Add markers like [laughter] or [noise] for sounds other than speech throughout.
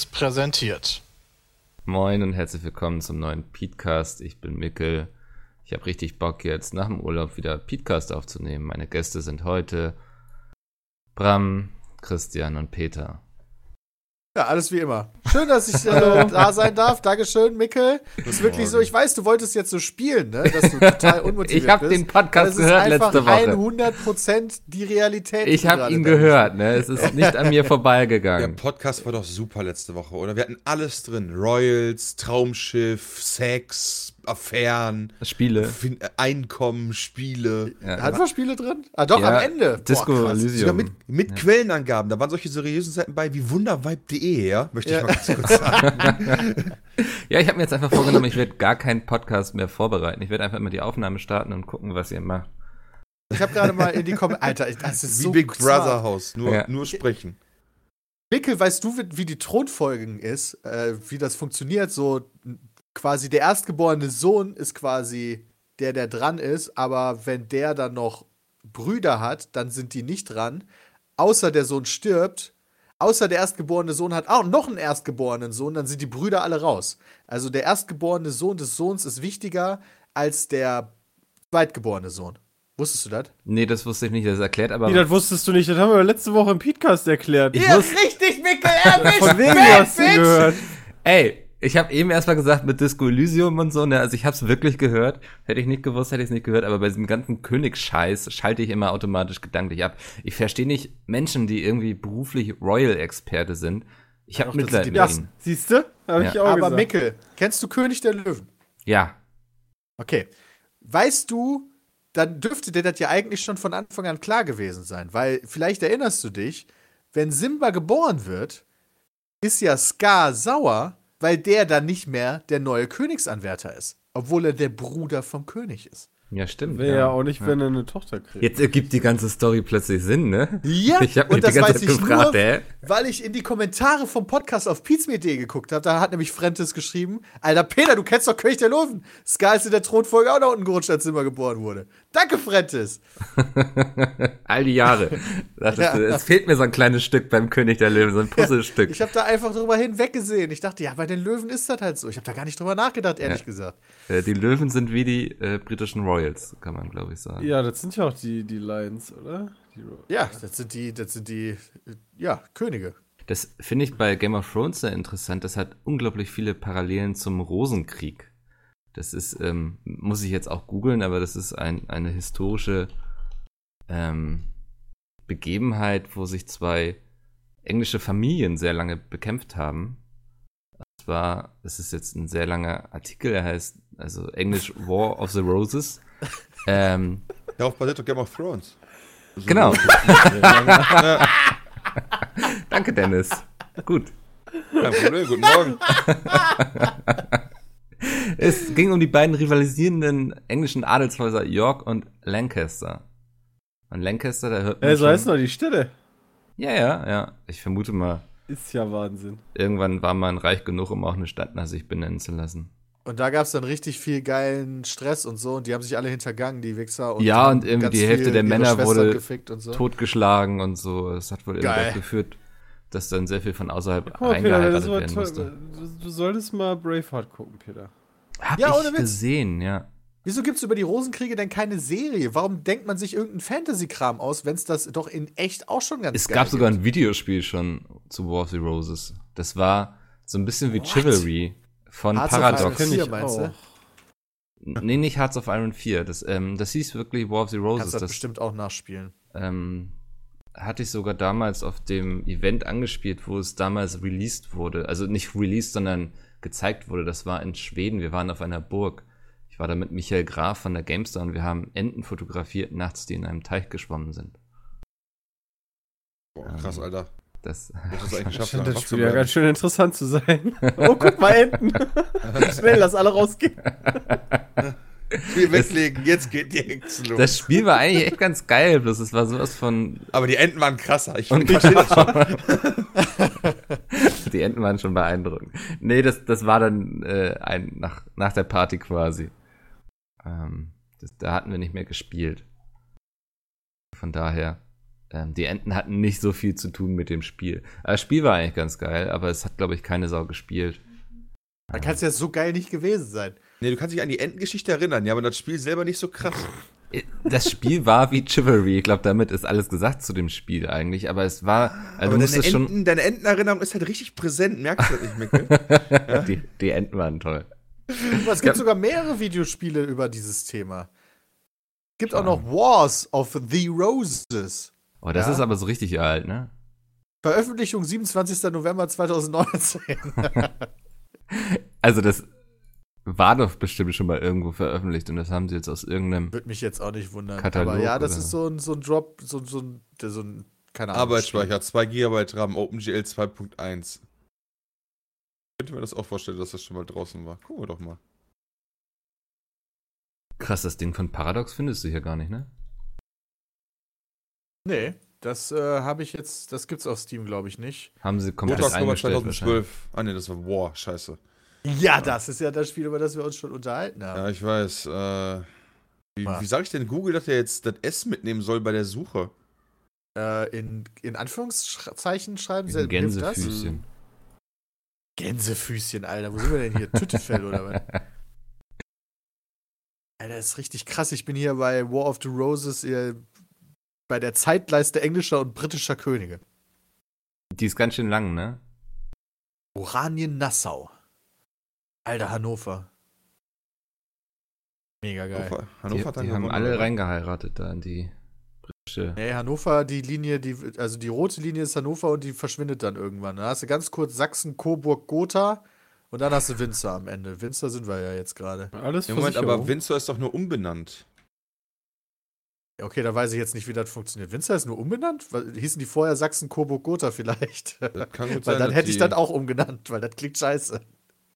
Seriös präsentiert. Moin und herzlich willkommen zum neuen Podcast. Ich bin Mikkel. Ich habe richtig Bock jetzt nach dem Urlaub wieder Podcast aufzunehmen. Meine Gäste sind heute Bram, Christian und Peter. Ja, alles wie immer. Schön, dass ich äh, da sein darf. Dankeschön, Mikkel. Das ist wirklich so, ich weiß, du wolltest jetzt so spielen, ne? dass du total [laughs] unmotiviert Ich habe den Podcast gehört letzte Woche. 100% die Realität. Ich habe ihn gehört, ne? Es ist nicht an mir [laughs] vorbeigegangen. Der Podcast war doch super letzte Woche, oder? Wir hatten alles drin. Royals, Traumschiff, Sex, Affären, Spiele. Fin Einkommen, Spiele. Ja. Hatten wir Spiele drin? Ah, doch, Ja, am Ende. Disco Boah, krass. Elysium. Sogar mit, mit Quellenangaben. Da waren solche seriösen Seiten bei wie wundervibe.de, ja? Möchte ich Ja. mal ganz kurz sagen. [laughs] Ja, ich habe mir jetzt einfach vorgenommen, ich werde gar keinen Podcast mehr vorbereiten. Ich werde einfach immer die Aufnahme starten und gucken, was ihr macht. Ich habe gerade mal in die Kommentare. [laughs] Alter, das ist Wie so Big smart. Brother Haus. Nur, Ja. nur sprechen. Mikkel, weißt du, wie, wie die Thronfolgen ist? Äh, wie das funktioniert? So quasi der erstgeborene Sohn ist quasi der, der dran ist, aber wenn der dann noch Brüder hat, dann sind die nicht dran. Außer der Sohn stirbt, außer der erstgeborene Sohn hat auch noch einen erstgeborenen Sohn, dann sind die Brüder alle raus. Also der erstgeborene Sohn des Sohns ist wichtiger als der zweitgeborene Sohn. Wusstest du das? Nee, das wusste ich nicht, das erklärt aber. Wie, das wusstest du nicht, das haben wir letzte Woche im Podcast erklärt. Ich Ja, richtig, Mikkel, erwischt! Von wegen Bad hast du gehört. Ey, ich habe eben erstmal gesagt mit Disco Elysium und so, ne, also ich habe es wirklich gehört. Hätte ich nicht gewusst, hätte ich es nicht gehört, aber bei diesem ganzen Königsscheiß schalte ich immer automatisch gedanklich ab. Ich verstehe nicht Menschen, die irgendwie beruflich Royal-Experte sind. Ich habe das Mitleid mit die Ja, ihnen. siehst du? Hab Ja. ich auch Aber gesagt. Mikkel, kennst du König der Löwen? Ja, Okay. Weißt du, dann dürfte dir das ja eigentlich schon von Anfang an klar gewesen sein, weil vielleicht erinnerst du dich, wenn Simba geboren wird, ist ja Scar sauer, weil der dann nicht mehr der neue Königsanwärter ist, obwohl er der Bruder vom König ist. ja, stimmt. Wäre ja auch nicht, wenn er eine Tochter kriegt. Jetzt ergibt die ganze Story plötzlich Sinn, ne? Ja, [laughs] Ich habe und mich die das ganze weiß Zeit ich gefragt, nur, hä? weil ich in die Kommentare vom Podcast auf Pizme.de geguckt habe. Da hat nämlich Frentes geschrieben: Alter, Peter, du kennst doch König der Löwen. Scar ist in der Thronfolge auch nach unten gerutscht, als Simba geboren wurde. Danke, Frentes. [laughs] All die Jahre. Dachtest Ja. Es fehlt mir so ein kleines Stück beim König der Löwen, so ein Puzzlestück. Ich habe da einfach drüber hinweggesehen. Ich dachte, ja, bei den Löwen ist das halt so. Ich habe da gar nicht drüber nachgedacht, ehrlich Ja. gesagt. Äh, die Löwen sind wie die äh, britischen Royals, kann man glaube ich sagen. Ja, das sind ja auch die, die Lions, oder? Die Ja, das sind die, das sind die, äh, ja, Könige. Das finde ich bei Game of Thrones sehr interessant. Das hat unglaublich viele Parallelen zum Rosenkrieg. Das ist, ähm, muss ich jetzt auch googeln, aber das ist ein, eine historische ähm, Begebenheit, wo sich zwei englische Familien sehr lange bekämpft haben. Und zwar, das ist jetzt ein sehr langer Artikel, er heißt also Englisch War of the Roses. [laughs] ähm, Darauf basiert doch Game of Thrones. So- Genau. Ja, danke, Dennis. Gut. kein Problem. Guten Morgen. [laughs] Es ging um die beiden rivalisierenden englischen Adelshäuser York und Lancaster. Und Lancaster, da hört man Äh, so schon, heißt noch die Stelle. Ja, ja, ja. Ich vermute mal, Ist ja Wahnsinn. irgendwann war man reich genug, um auch eine Stadt nach sich benennen zu lassen. Und da gab es dann richtig viel geilen Stress und so. Und die haben sich alle hintergangen, die Wichser. Und Ja, und irgendwie ganz die Hälfte der Männer wurde gefickt und so. Totgeschlagen und so. Das hat wohl irgendwie geführt, dass dann sehr viel von außerhalb Peter, das eingeheiratet werden musste. Du solltest mal Braveheart gucken, Peter. Hab Ja, ohne ich Witz. gesehen, ja. Wieso gibt es über die Rosenkriege denn keine Serie? Warum denkt man sich irgendeinen Fantasy-Kram aus, wenn es das doch in echt auch schon ganz Es geil gab sogar ein Videospiel schon zu War of the Roses. Das war so ein bisschen wie What? Chivalry von Hearts of Paradox. Iron Kenn 4, ich meinst du? Nee, nicht Hearts of Iron 4. Das, ähm, das hieß wirklich War of the Roses. Kannst das Das bestimmt auch nachspielen. ähm, hatte ich sogar damals auf dem Event angespielt, wo es damals released wurde. Also nicht released, sondern gezeigt wurde. Das war in Schweden. Wir waren auf einer Burg. Ich war da mit Michael Graf von der GameStar und wir haben Enten fotografiert nachts, die in einem Teich geschwommen sind. Boah, krass, Alter. Das, Das ist [laughs] eigentlich geschafft, Scheint das Spiel ja ganz schön interessant zu sein. [laughs] Oh, guck mal, Enten. [laughs] Schnell, lass alle rausgehen. Spiel weglegen, jetzt geht die Hexe los. das Spiel war eigentlich echt ganz geil, bloß es war sowas von Aber die Enten waren krasser. Ich Und verstehe das schon. Die Enten waren schon beeindruckend. Nee, das, das war dann äh, ein, nach, nach der Party quasi. Ähm, das, da hatten wir nicht mehr gespielt. Von daher. ähm, die Enten hatten nicht so viel zu tun mit dem Spiel. Aber Das Spiel war eigentlich ganz geil, aber es hat, glaube ich, keine Sau gespielt. Da kann es ja so geil nicht gewesen sein. Nee, du kannst dich an die Entengeschichte erinnern, ja, aber das Spiel selber nicht so krass. Das Spiel war wie Chivalry. Ich glaube, damit ist alles gesagt zu dem Spiel eigentlich. Aber es war, also aber du deine, schon, Enten, deine Entenerinnerung ist halt richtig präsent, merkst du das nicht, Mickel? [laughs] die, die Enten waren toll. Aber es gibt sogar mehrere Videospiele über dieses Thema. Es gibt auch noch Wars of the Roses. Oh, das Ja. ist aber so richtig alt, ne? Veröffentlichung 27. November 2019. [laughs] Also das war doch bestimmt schon mal irgendwo veröffentlicht und das haben sie jetzt aus irgendeinem. Würde mich jetzt auch nicht wundern. Katalog, Aber ja, das oder? ist so ein, so ein Drop, so, so ein, so ein, keine Ahnung. Arbeitsspeicher, 2 GB RAM, OpenGL 2.1. Könnte mir das auch vorstellen, dass das schon mal draußen war. Gucken wir doch mal. Krass, das Ding von Paradox findest du hier gar nicht, ne? Nee, das äh, habe ich jetzt, das gibt's auf Steam, glaube ich, nicht. Haben sie komplett Oktober eingestellt wahrscheinlich. 2012. Ah, nee, das war War, scheiße. Ja, das ist ja das Spiel, über das wir uns schon unterhalten haben. Ja, ich weiß. Äh, wie wie sage ich denn Google, dass er jetzt das S mitnehmen soll bei der Suche? Äh, in, in Anführungszeichen schreiben hilft das? Gänsefüßchen. Gänsefüßchen, Alter. Wo sind wir denn hier? [laughs] Tüttefell oder was? Alter, das ist richtig krass. Ich bin hier bei War of the Roses äh, bei der Zeitleiste englischer und britischer Könige. Die ist ganz schön lang, ne? Oranien-Nassau. Alter, Hannover. Mega geil. Hannover, Die, Hannover dann die haben alle oder? reingeheiratet da in die britische. Nee, Hannover, die Linie, die, also die rote Linie ist Hannover und die verschwindet dann irgendwann. Da hast du ganz kurz Sachsen, Coburg, Gotha und dann hast du Winzer am Ende. Winzer sind wir ja jetzt gerade. Alles Ja, Moment, aber. Windsor ist doch nur umbenannt. Okay, da weiß ich jetzt nicht, wie das funktioniert. Winzer ist nur umbenannt? Hießen die vorher Sachsen, Coburg, Gotha vielleicht? Das kann gut [laughs] weil sein. dann hätte ich die- das auch umgenannt, weil das klingt scheiße.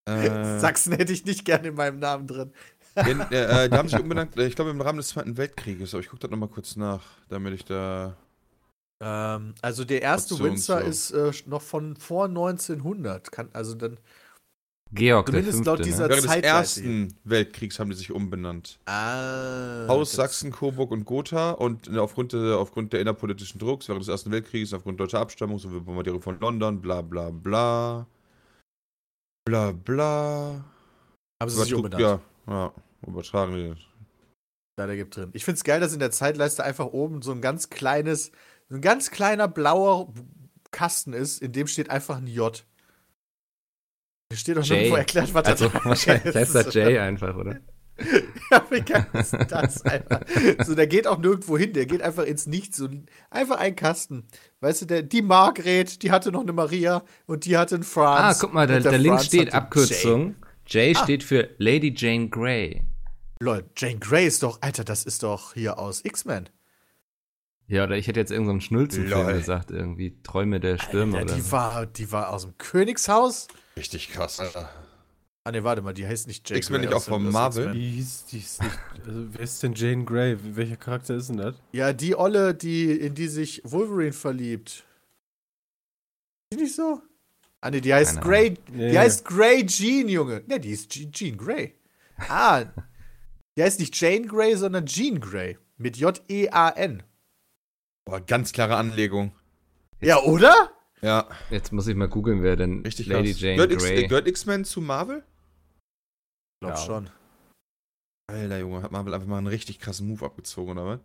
Äh, Sachsen hätte ich nicht gerne in meinem Namen drin. den, äh, die haben [laughs] sich umbenannt, äh, ich glaube im Rahmen des Zweiten Weltkrieges, aber ich gucke das nochmal kurz nach, damit ich da. Ähm, also der erste Winzer so. ist äh, noch von vor 1900. Kann, also dann. Georg der Zumindest Fünfte, laut dieser- ne? Während des Ersten Weltkriegs haben die sich umbenannt. Ah. Haus Sachsen, Coburg und Gotha und äh, aufgrund, der, aufgrund der innerpolitischen Drucks während des Ersten Weltkrieges, aufgrund deutscher Abstammung sowie Bombardierung von London, bla bla bla. Bla bla. Haben sie sich Übertrug- umbenannt. Ja, ja, übertragen die. Da, der gibt drin. Ich finde es geil, dass in der Zeitleiste einfach oben so ein ganz kleines, so ein ganz kleiner blauer Kasten ist, in dem steht einfach ein J. Da steht doch J. nirgendwo erklärt, was Also das wahrscheinlich [laughs] heißt das Jay einfach, oder? [laughs] ja, wie geil ist denn das einfach? So, der geht auch nirgendwo hin, der geht einfach ins Nichts. So, einfach ein Kasten. Weißt du, der, die Margret, die hatte noch eine Maria und die hatte einen Franz. Ah, guck mal, da, der da links Franz steht Abkürzung. J Ah. steht für Lady Jane Grey. Lol, Jane Grey ist doch, Alter, das ist doch hier aus X-Men. Ja, oder ich hätte jetzt irgendeinen Schnulzenfilm Lol. gesagt, irgendwie Träume der Stürme Alter, oder die, so. war, die war aus dem Königshaus. Richtig krass, Alter. Ah, ne, warte mal, die heißt nicht Jane X-Men Grey nicht auch von Marvel? Die hieß, die ist nicht. Also, wer ist denn Jane Grey? Welcher Charakter ist denn das? Ja, die Olle, die, in die sich Wolverine verliebt. Ist die nicht so? Ah, ne, die heißt Keine Grey. Ja, Die heißt Grey Jean, Junge. Ne, die ist Je- Jean Grey. Ah, die heißt nicht Jane Grey, sondern Jean Grey. Mit J-E-A-N. Boah, ganz klare Anlegung. Ja, oder? Ja, Jetzt muss ich mal googeln, wer denn richtig Lady krass. Jane Gehört Grey. Gehört X-Men zu Marvel? Glaub Ja. schon. Alter Junge, hat Marvel einfach mal einen richtig krassen Move abgezogen, oder was?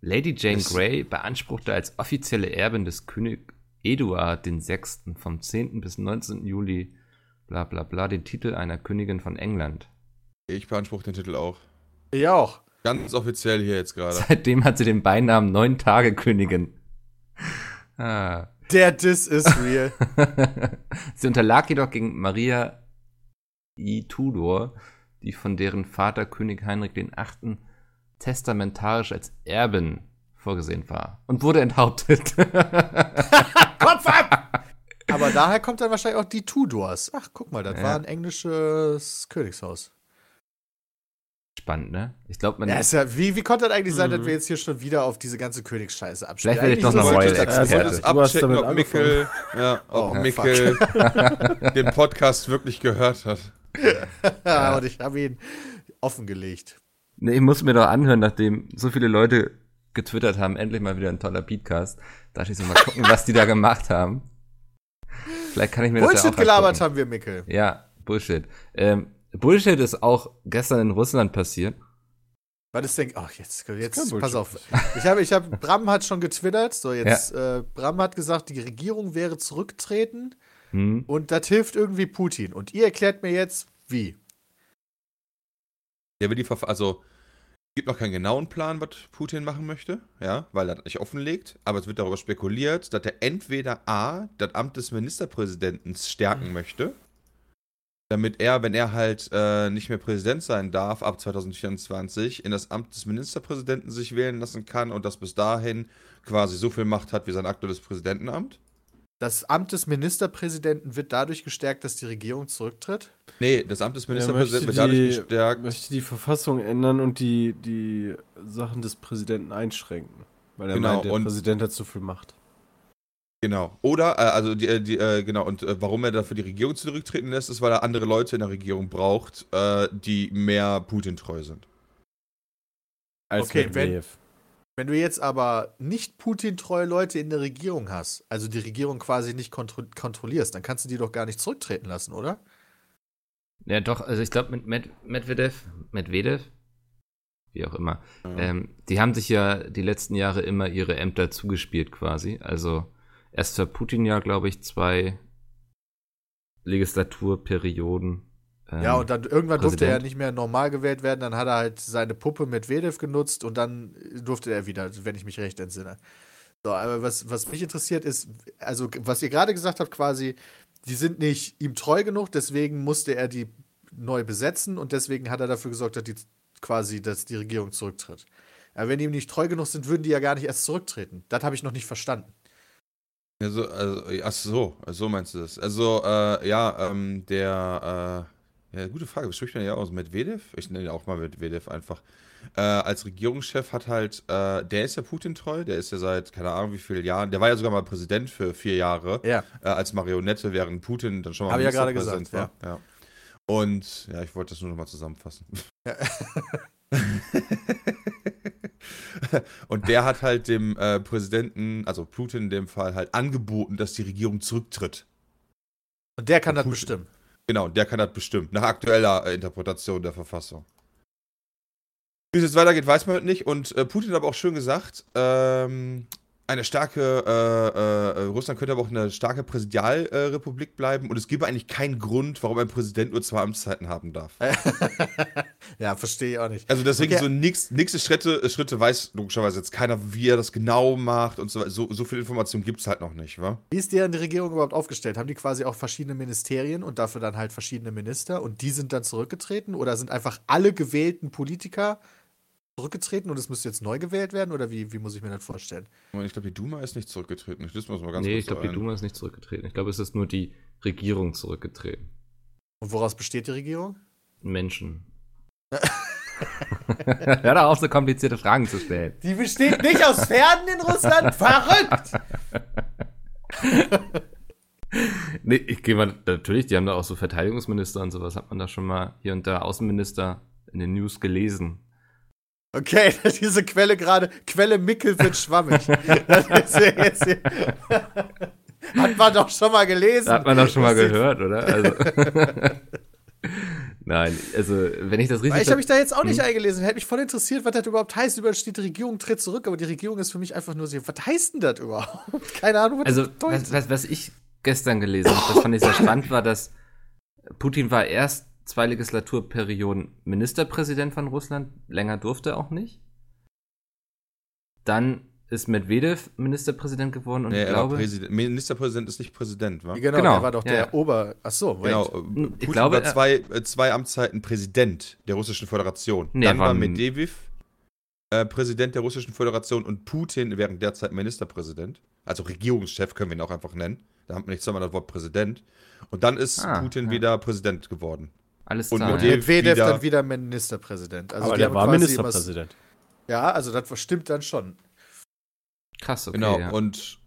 Lady Jane Das- Grey beanspruchte als offizielle Erbin des König Eduard VI. vom 10. bis 19. Juli bla bla bla den Titel einer Königin von England. Ich beanspruche den Titel auch. Ich auch. Ganz offiziell hier jetzt gerade. Seitdem hat sie den Beinamen Neun Tage Königin. Ah. Der Diss is real. [laughs] sie unterlag jedoch gegen Maria I. Tudor, die von deren Vater König Heinrich VIII. testamentarisch als Erbin vorgesehen war und wurde enthauptet. [laughs] Kopf ab! Aber daher kommt dann wahrscheinlich auch die Tudors. Ach, guck mal, das Ja. war ein englisches Königshaus. Spannend, ne? Ich glaube, man Ja, ist ja, wie, wie konnte das eigentlich sein, dass Mhm. wir jetzt hier schon wieder auf diese ganze Königsscheiße abspielen? Vielleicht werde ich doch noch Royal Experte. Abchecken, damit ob Mickel, [laughs] ja, ob Oh, Mickel [laughs] den Podcast wirklich gehört hat. [laughs] Ja, und ich habe ihn offengelegt. Nee, ich muss mir doch anhören, nachdem so viele Leute getwittert haben, endlich mal wieder ein toller Beatcast. Da dachte ich so, mal gucken, was die da gemacht haben. Vielleicht kann ich mir das ja Bullshit auch gelabert angucken. haben wir, Mickel. Ja, Bullshit. Ähm, Bullshit ist auch gestern in Russland passiert. Was ist denn. Ach, jetzt, jetzt pass auf. Ich habe, ich habe, Bram hat schon getwittert. So, jetzt, äh, Bram hat gesagt, die Regierung wäre zurücktreten Hm? und das hilft irgendwie Putin. Und ihr erklärt mir jetzt, wie. Der will die Verf also es gibt noch keinen genauen Plan, was Putin machen möchte, ja, weil er das nicht offenlegt, aber es wird darüber spekuliert, dass er entweder A, das Amt des Ministerpräsidenten stärken möchte, damit er, wenn er halt äh, nicht mehr Präsident sein darf ab 2024, in das Amt des Ministerpräsidenten sich wählen lassen kann und das bis dahin quasi so viel Macht hat wie sein aktuelles Präsidentenamt. Das Amt des Ministerpräsidenten wird dadurch gestärkt, dass die Regierung zurücktritt. Nee, das Amt des Er Ministerpräsidenten möchte wird dadurch die, gestärkt. möchte die Verfassung ändern und die, die Sachen des Präsidenten einschränken. Weil er Genau, meint, der und- Präsident hat zu viel Macht. Genau. Oder, äh, also die, äh, die äh, genau, und äh, warum er dafür die Regierung zurücktreten lässt, ist, weil er andere Leute in der Regierung braucht, äh, die mehr Putin-treu sind. Als Okay, wenn- Medvedev. Wenn du jetzt aber nicht Putin-treue Leute in der Regierung hast, also die Regierung quasi nicht kontro kontrollierst, dann kannst du die doch gar nicht zurücktreten lassen, oder? Ja, doch, also ich glaube mit Med Medvedev, Medvedev, wie auch immer, ähm, die haben sich ja die letzten Jahre immer ihre Ämter zugespielt quasi. Also erst für Putin ja, glaube ich, zwei Legislaturperioden. Ähm, ja, und dann irgendwann durfte er Präsident. nicht mehr normal gewählt werden, dann hat er halt seine Puppe Medvedev genutzt und dann durfte er wieder, wenn ich mich recht entsinne. So, aber was, was mich interessiert ist, also was ihr gerade gesagt habt, quasi, die sind nicht ihm treu genug, deswegen musste er die neu besetzen und deswegen hat er dafür gesorgt, dass die quasi, dass die Regierung zurücktritt. Aber wenn die ihm nicht treu genug sind, würden die ja gar nicht erst zurücktreten. Das habe ich noch nicht verstanden. Also, also, ach so, so meinst du das. Also, äh, ja, ähm, der, äh, ja, gute Frage, wie spricht man ja aus? Medvedev? Ich nenne ihn auch mal Medvedev einfach. Äh, als Regierungschef hat halt, äh, der ist ja Putin treu, der ist ja seit, keine Ahnung wie vielen Jahren, der war ja sogar mal Präsident für vier Jahre. Ja. äh, als Marionette, während Putin dann schon mal Hab ich ja gerade gesagt, war. Ja. Und ja, ich wollte das nur noch mal zusammenfassen. [laughs] [laughs] [laughs] Und der hat halt dem äh, Präsidenten, also Putin in dem Fall, halt angeboten, dass die Regierung zurücktritt. Und der kann das Putin. bestimmen. Genau, der kann das bestimmt, nach aktueller äh, Interpretation der Verfassung. Wie es jetzt weitergeht, weiß man halt nicht. Und äh, Putin hat aber auch schön gesagt, ähm, eine starke, äh, äh, Russland könnte aber auch eine starke Präsidialrepublik äh, bleiben und es gäbe eigentlich keinen Grund, warum ein Präsident nur zwei Amtszeiten haben darf. [laughs] ja, verstehe ich auch nicht. Also deswegen Okay. so nix, nächste Schritte, Schritte weiß logischerweise jetzt keiner, wie er das genau macht und so weiter. So, so viel Information gibt es halt noch nicht, wa? Wie ist deren Regierung überhaupt aufgestellt? Haben die quasi auch verschiedene Ministerien und dafür dann halt verschiedene Minister und die sind dann zurückgetreten? Oder sind einfach alle gewählten Politiker zurückgetreten und es müsste jetzt neu gewählt werden? Oder wie, wie muss ich mir das vorstellen? Ich glaube, die Duma ist nicht zurückgetreten. Ich lese mal mal ganz nee, kurz ich glaube, die. Duma ist nicht zurückgetreten. Ich glaube, es ist nur die Regierung zurückgetreten. Und woraus besteht die Regierung? Menschen. [laughs] Hör doch auf, so komplizierte Fragen zu stellen. Die besteht nicht aus Pferden in Russland? Verrückt! [laughs] Nee, ich gehe mal, natürlich, die haben da auch so Verteidigungsminister und sowas, hat man da schon mal hier und da Außenminister in den News gelesen. Okay, [laughs] diese Quelle gerade, Quelle Mickel wird schwammig. [laughs] [laughs] Hat man doch schon mal gelesen. Hat man doch schon mal gehört, oder? Also. Nein, also, wenn ich das richtig. Weil ich habe mich da jetzt auch nicht Hm. eingelesen. Hätte mich voll interessiert, was das überhaupt heißt. Überall steht, die Regierung tritt zurück, aber die Regierung ist für mich einfach nur so, was heißt denn das überhaupt? Keine Ahnung, was Also, das bedeutet. was, was, was ich gestern gelesen habe, das fand ich sehr spannend, war, dass Putin war erst zwei Legislaturperioden Ministerpräsident von Russland, länger durfte er auch nicht. Dann ist Medvedev Ministerpräsident geworden und Nee, ich er war glaube, Präsident. Ministerpräsident ist nicht Präsident, wa? genau, genau, der war doch ja, der ja. Ober. Ach so, wait. Genau, Ich Putin glaube, war er- zwei, äh, zwei Amtszeiten Präsident der Russischen Föderation. Nee, Dann er war war Medvedev äh, Präsident der Russischen Föderation und Putin während der Zeit Ministerpräsident. Also Regierungschef können wir ihn auch einfach nennen. Da haben wir nicht zweimal das Wort Präsident. Und dann ist Ah, Putin ja. wieder Präsident geworden. Alles und klar. ja. dem- Medvedev wieder- dann wieder Ministerpräsident. Also Aber der war Ministerpräsident. Immer, ja, also das stimmt dann schon. Krass, okay. genau. ja. Und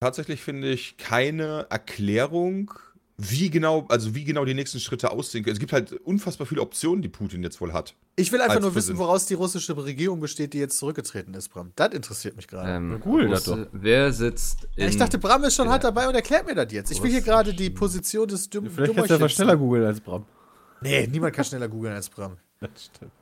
tatsächlich finde ich keine Erklärung, wie genau, also wie genau die nächsten Schritte aussehen können. Es gibt halt unfassbar viele Optionen, die Putin jetzt wohl hat. Ich will einfach nur wissen, woraus die russische Regierung besteht, die jetzt zurückgetreten ist, Bram. Das interessiert mich gerade. Ähm, cool, Russe- das doch. Wer sitzt in. Ja, ich dachte, Bram ist schon Ja. hart dabei und erklärt mir das jetzt. Ich will hier gerade die Position des Dumm Vielleicht kannst du einfach schneller googeln als Bram. Nee, niemand kann schneller googeln als Bram. [laughs] Das stimmt.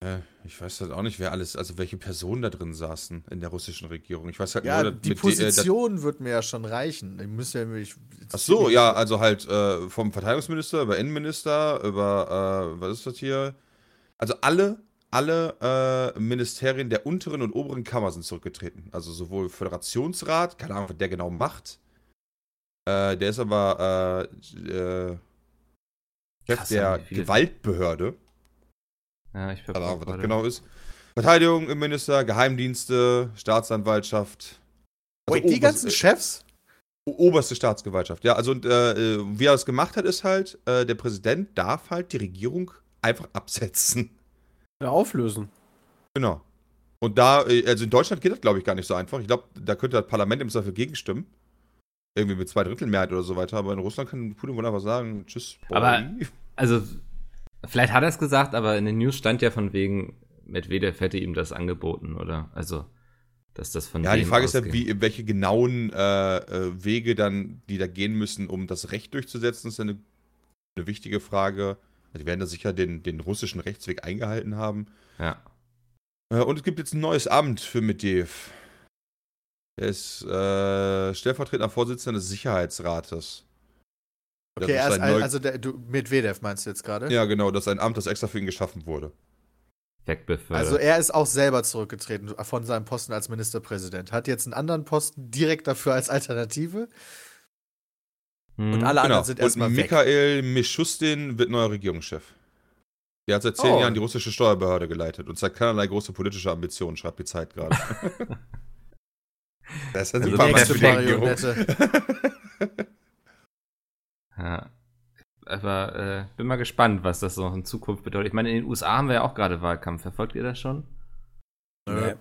Äh, ich weiß halt auch nicht, wer alles, also welche Personen da drin saßen in der russischen Regierung. Ich weiß halt Ja, nur, die mit die- äh, Position wird mir ja schon reichen. Ich müsste ja mich. Ach so, ja, also halt äh, vom Verteidigungsminister über Innenminister, über, äh, was ist das hier? Also alle, alle äh, Ministerien der unteren und oberen Kammer sind zurückgetreten. Also sowohl Föderationsrat, keine Ahnung, was der genau macht. Äh, der ist aber äh, äh, Chef Krass, der Gewaltbehörde. Ja, ich Keine Ahnung, was das genau ist. Verteidigung, Innenminister, Geheimdienste, Staatsanwaltschaft. Also Wait, die ganzen Chefs? O- Oberste Staatsgewaltschaft, ja. Also, und, äh, äh, wie er das gemacht hat, ist halt, äh, der Präsident darf halt die Regierung einfach absetzen. Ja, auflösen. Genau. Und da, äh, also in Deutschland geht das, glaube ich, gar nicht so einfach. Ich glaube, da könnte das Parlament im Zweifel gegenstimmen. Irgendwie mit zwei Drittel Mehrheit oder so weiter. Aber in Russland kann Putin wohl einfach sagen, tschüss. Aber- Boy. Also, vielleicht hat er es gesagt, aber in den News stand ja von wegen, Medvedev hätte ihm das angeboten, oder? Also, dass das von Ja, die Frage ist ja, wie, welche genauen äh, äh, Wege dann, die da gehen müssen, um das Recht durchzusetzen, ist ja eine, eine wichtige Frage. Die werden da sicher den, den russischen Rechtsweg eingehalten haben. Ja. Äh, und es gibt jetzt ein neues Amt für Medvedev. Er ist äh, stellvertretender Vorsitzender des Sicherheitsrates. Okay, er ist ein also der, du, Medvedev meinst du jetzt gerade? Ja, genau, das ist ein Amt, das extra für ihn geschaffen wurde. Also er ist auch selber zurückgetreten von seinem Posten als Ministerpräsident. Hat jetzt einen anderen Posten direkt dafür als Alternative. Hm. Und alle Genau. anderen sind Und erstmal weg. Michael Mischustin wird neuer Regierungschef. Der hat seit zehn Oh. Jahren die russische Steuerbehörde geleitet und zeigt keinerlei große politische Ambitionen, schreibt die Zeit gerade. [laughs] [laughs] das ist Also Nächste die Regierung. Marionette. Ja. Aber äh, bin mal gespannt, was das noch in Zukunft bedeutet. Ich meine, in den USA haben wir ja auch gerade Wahlkampf. Verfolgt ihr das schon? Nee.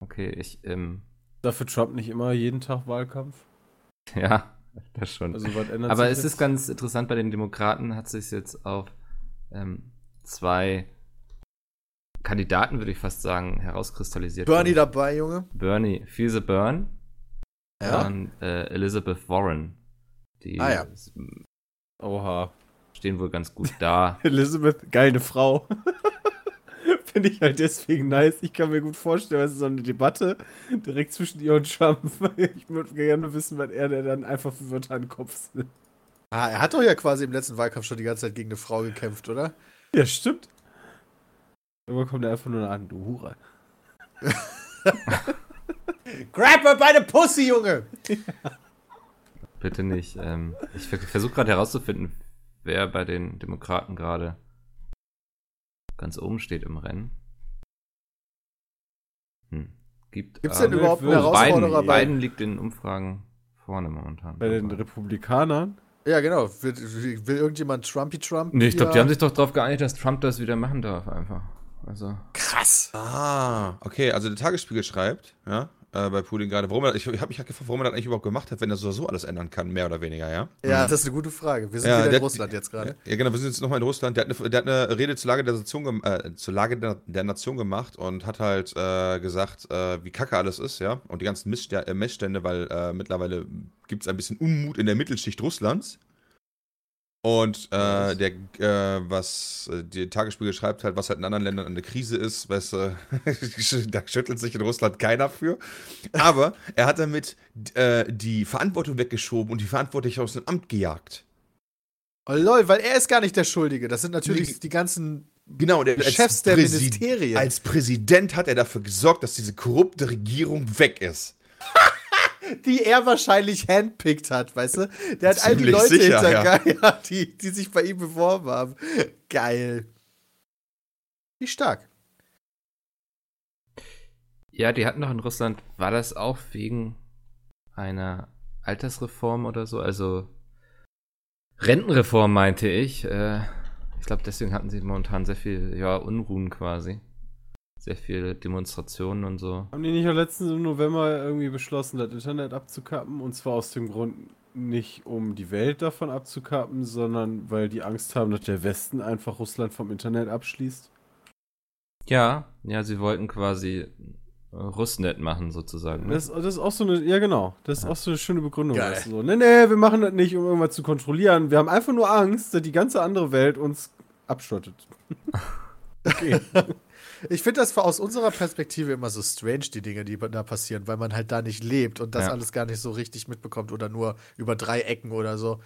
Okay, ich, ähm, Dafür Trump nicht immer jeden Tag Wahlkampf. [laughs] ja, das schon. Also was ändert Aber sich es jetzt? ist ganz interessant, bei den Demokraten hat sich jetzt auf ähm, zwei Kandidaten, würde ich fast sagen, herauskristallisiert. Bernie dabei, Junge. Bernie, Feel the Burn Ja. und äh, Elizabeth Warren. Die Ah, ja. s- Oha. stehen wohl ganz gut da. [laughs] Elizabeth, geile Frau. [laughs] Finde ich halt deswegen nice. Ich kann mir gut vorstellen, es ist so eine Debatte direkt zwischen ihr und Trump. [laughs] Ich würde gerne wissen, was er der dann einfach für Wörter an den Kopf sind. Ah, er hat doch ja quasi im letzten Wahlkampf schon die ganze Zeit gegen eine Frau gekämpft, oder? Ja, stimmt. Irgendwann kommt er einfach nur an, du Hure. [laughs] Grab her by the pussy, Junge! Bitte nicht. Ähm, ich ver versuche gerade herauszufinden, wer bei den Demokraten gerade ganz oben steht im Rennen. Hm. Gibt Gibt's denn überhaupt einen Herausforderer Biden, bei- Biden liegt in Umfragen vorne momentan. Bei den Republikanern. Ja, genau. Will, will irgendjemand Trumpy Trump? Nee, ich glaube, die haben sich doch darauf geeinigt, dass Trump das wieder machen darf, einfach. Also. Krass. Ah, okay, also der Tagesspiegel schreibt, ja, äh, bei Putin gerade, warum er, ich, ich habe mich halt gefragt, warum er das eigentlich überhaupt gemacht hat, wenn er so, so alles ändern kann, mehr oder weniger, ja? Ja, das ist eine gute Frage. Wir sind Ja, wieder in Russland jetzt gerade. Ja, genau, wir sind jetzt nochmal in Russland. Der hat eine, der hat eine Rede zur Lage der Nation, äh, zur Lage der, der Nation gemacht und hat halt äh, gesagt, äh, wie kacke alles ist, ja, und die ganzen Missstände, äh, Missstände weil äh, mittlerweile gibt es ein bisschen Unmut in der Mittelschicht Russlands. Und äh, der, äh, was äh, die Tagesspiegel schreibt halt, was halt in anderen Ländern eine Krise ist, weißt du, [laughs] da schüttelt sich in Russland keiner für. Aber er hat damit äh, die Verantwortung weggeschoben und die Verantwortlichen aus dem Amt gejagt. Oh lol, weil er ist gar nicht der Schuldige. Das sind natürlich Nee. die ganzen Genau, der Chefs der Präsi- Ministerien. Als Präsident hat er dafür gesorgt, dass diese korrupte Regierung weg ist. Die er wahrscheinlich handpickt hat, weißt du? Der hat all die Ziemlich Leute sicher, hintergangen, [laughs] ja. die, die sich bei ihm beworben haben. Geil. Wie stark. Ja, die hatten doch in Russland, war das auch wegen einer Altersreform oder so? Also Rentenreform meinte ich. Äh, ich glaube, deswegen hatten sie momentan sehr viel ja, Unruhen quasi. Sehr viele Demonstrationen und so. Haben die nicht auch letztens im November irgendwie beschlossen, das Internet abzukappen? Und zwar aus dem Grund, nicht um die Welt davon abzukappen, sondern weil die Angst haben, dass der Westen einfach Russland vom Internet abschließt? Ja, ja, sie wollten quasi äh, Russnet machen, sozusagen. Ne? Das, das ist auch so eine, ja genau, das ist Ja. auch so eine schöne Begründung. Geil. Du, so, nee, nee, wir machen das nicht, um irgendwas zu kontrollieren. Wir haben einfach nur Angst, dass die ganze andere Welt uns abschottet. [laughs] Okay. Ich finde das aus unserer Perspektive immer so strange, die Dinge, die da passieren, weil man halt da nicht lebt und das Ja. alles gar nicht so richtig mitbekommt oder nur über drei Ecken oder so.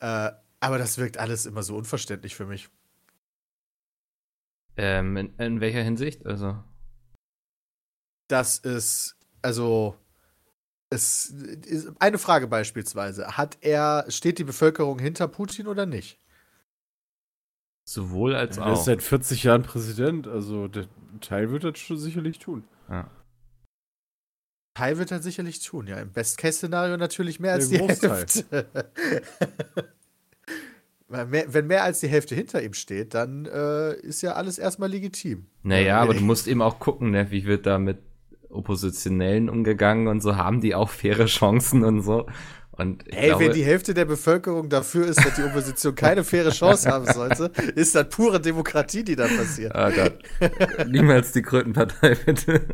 Äh, aber das wirkt alles immer so unverständlich für mich. Ähm, in, in welcher Hinsicht? Also, Das ist, also, es ist eine Frage beispielsweise. Hat er, steht die Bevölkerung hinter Putin oder nicht? Sowohl als Er ist auch. seit 40 Jahren Präsident, also der Teil wird das schon sicherlich tun. Ja. Teil wird er sicherlich tun, ja. Im Best-Case-Szenario natürlich mehr als Der die Großteil. Hälfte. [laughs] Wenn mehr als die Hälfte hinter ihm steht, dann äh, ist ja alles erstmal legitim. Naja, aber du musst eben auch gucken, ne, wie wird da mit Oppositionellen umgegangen und so, haben die auch faire Chancen und so. Und Ey, glaube, wenn die Hälfte der Bevölkerung dafür ist, dass die Opposition keine faire Chance [laughs] haben sollte, ist das pure Demokratie, die da passiert. Ah Gott. Niemals die Krötenpartei, [laughs] bitte.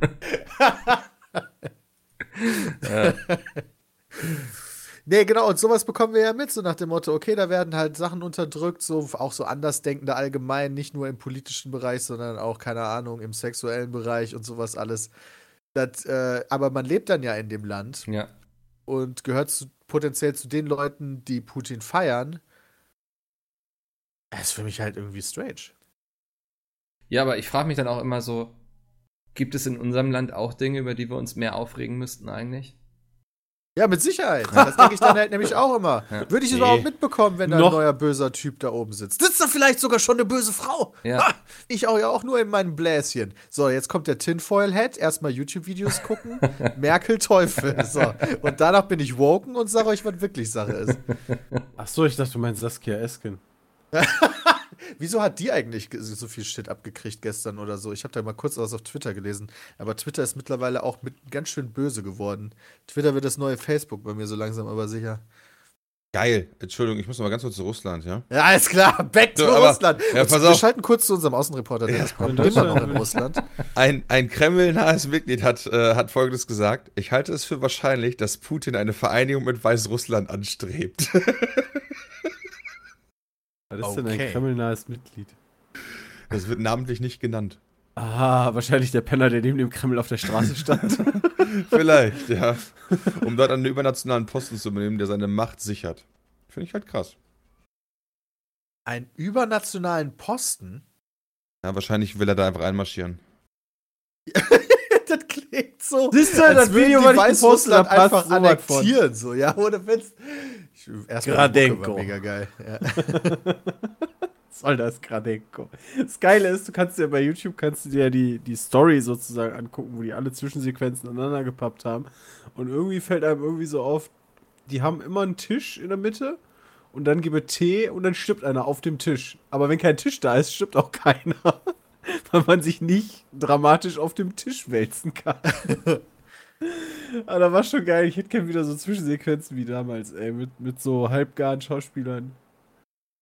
ja, Nee, genau, und sowas bekommen wir ja mit, so nach dem Motto, okay, da werden halt Sachen unterdrückt, so auch so Andersdenkende allgemein, nicht nur im politischen Bereich, sondern auch, keine Ahnung, im sexuellen Bereich und sowas alles. Das, äh, aber man lebt dann ja in dem Land ja. und gehört zu, potenziell zu den Leuten, die Putin feiern. Das ist für mich halt irgendwie strange. ja, aber ich frage mich dann auch immer so, gibt es in unserem Land auch Dinge, über die wir uns mehr aufregen müssten eigentlich? Ja, mit Sicherheit. Das denke ich dann halt nämlich auch immer. Ja. Würde ich es Nee. überhaupt mitbekommen, wenn da ein Noch- neuer böser Typ da oben sitzt? Sitzt da vielleicht sogar schon eine böse Frau? Ja. Ha, ich auch ja auch nur in meinem Bläschen. So, jetzt kommt der Tinfoil-Head. Erstmal YouTube-Videos gucken. [laughs] Merkel Teufel. So. Und danach bin ich woken und sage euch, was wirklich Sache ist. Ach so, ich dachte, du meinst Saskia Esken. [laughs] Wieso hat die eigentlich ge- so viel Shit abgekriegt gestern oder so? Ich habe da mal kurz was auf Twitter gelesen. Aber Twitter ist mittlerweile auch mit ganz schön böse geworden. Twitter wird das neue Facebook bei mir so langsam, aber sicher. Geil. Entschuldigung, ich muss noch mal ganz kurz zu Russland, ja? Ja, alles klar. Back to So, aber- Russland. ja, pass wir auf. schalten kurz zu unserem Außenreporter, der Ja, ist immer noch in Russland. Ein, ein Kreml-nahes Mitglied hat, äh, hat folgendes gesagt: Ich halte es für wahrscheinlich, dass Putin eine Vereinigung mit Weißrussland anstrebt. [laughs] Was ist denn ein Okay. kremlnahes Mitglied? Das wird namentlich nicht genannt. Ah, wahrscheinlich der Penner, der neben dem Kreml auf der Straße stand. [laughs] Vielleicht, ja. Um dort einen übernationalen Posten zu übernehmen, der seine Macht sichert. Finde ich halt krass. Einen übernationalen Posten? Ja, wahrscheinlich will er da einfach einmarschieren. [laughs] das klingt so. Siehst du, das Video, was ich gepostet Weißrussland hab, passt einfach so annektieren, so, ja, ohne Witz. Ich, Gradenko. mega geil. Ja. [laughs] Was soll das Gradenko? Das Geile ist, du kannst dir bei YouTube kannst du dir die, die Story sozusagen angucken, wo die alle Zwischensequenzen aneinander gepappt haben. Und irgendwie fällt einem irgendwie so auf, die haben immer einen Tisch in der Mitte und dann gebe Tee und dann stirbt einer auf dem Tisch. Aber wenn kein Tisch da ist, stirbt auch keiner. [laughs] Weil man sich nicht dramatisch auf dem Tisch wälzen kann. [laughs] [laughs] Aber da war schon geil. Ich hätte gerne wieder so Zwischensequenzen wie damals, ey, mit, mit so halbgaren Schauspielern.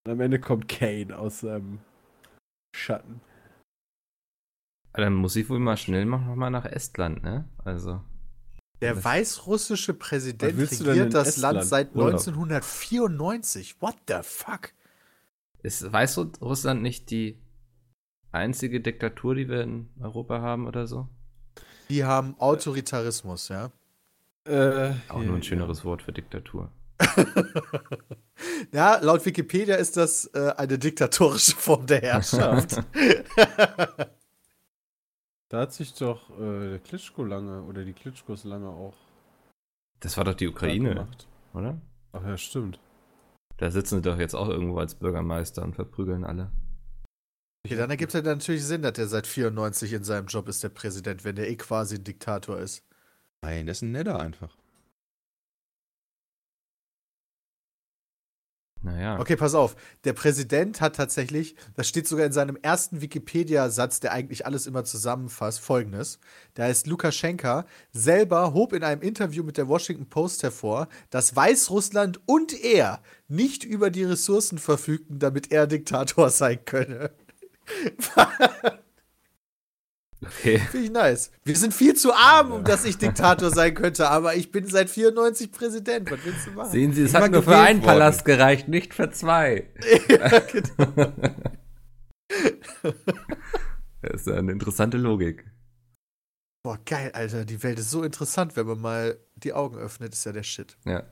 Und am Ende kommt Kane aus seinem Schatten. Dann muss ich wohl mal schnell noch mal nach Estland, ne? Also. Der weißrussische Präsident regiert das Land Estland? seit Urlaub. 1994. What the fuck? Ist Weißrussland nicht die einzige Diktatur, die wir in Europa haben oder so? Die haben Autoritarismus, ja. Äh, Auch nur ein schöneres Wort für Diktatur. [laughs] Ja, laut Wikipedia ist das äh, eine diktatorische Form der Herrschaft. [laughs] Da hat sich doch äh, der Klitschko lange, oder die Klitschkos lange auch Das war doch die Ukraine, gemacht. oder? Ach ja, stimmt. Da sitzen sie doch jetzt auch irgendwo als Bürgermeister und verprügeln alle. Okay, dann ergibt es natürlich Sinn, dass der seit 94 in seinem Job ist, der Präsident, wenn der eh quasi ein Diktator ist. Nein, das ist ein netter einfach. Naja. Okay, pass auf. Der Präsident hat tatsächlich, das steht sogar in seinem ersten Wikipedia-Satz, der eigentlich alles immer zusammenfasst, folgendes. Da heißt Lukaschenka selber hob in einem Interview mit der Washington Post hervor, dass Weißrussland und er nicht über die Ressourcen verfügten, damit er Diktator [laughs] sein könne. [laughs] Okay. Finde ich nice. Wir sind viel zu arm, um dass ich Diktator sein könnte, aber ich bin seit 94 Präsident. Was willst du machen? Sehen Sie, es hat nur für einen worden. Palast gereicht, nicht für zwei. [laughs] ja, genau. [laughs] Das ist eine interessante Logik. Boah, geil, Alter. Die Welt ist so interessant, wenn man mal die Augen öffnet, ist ja der Shit. Ja.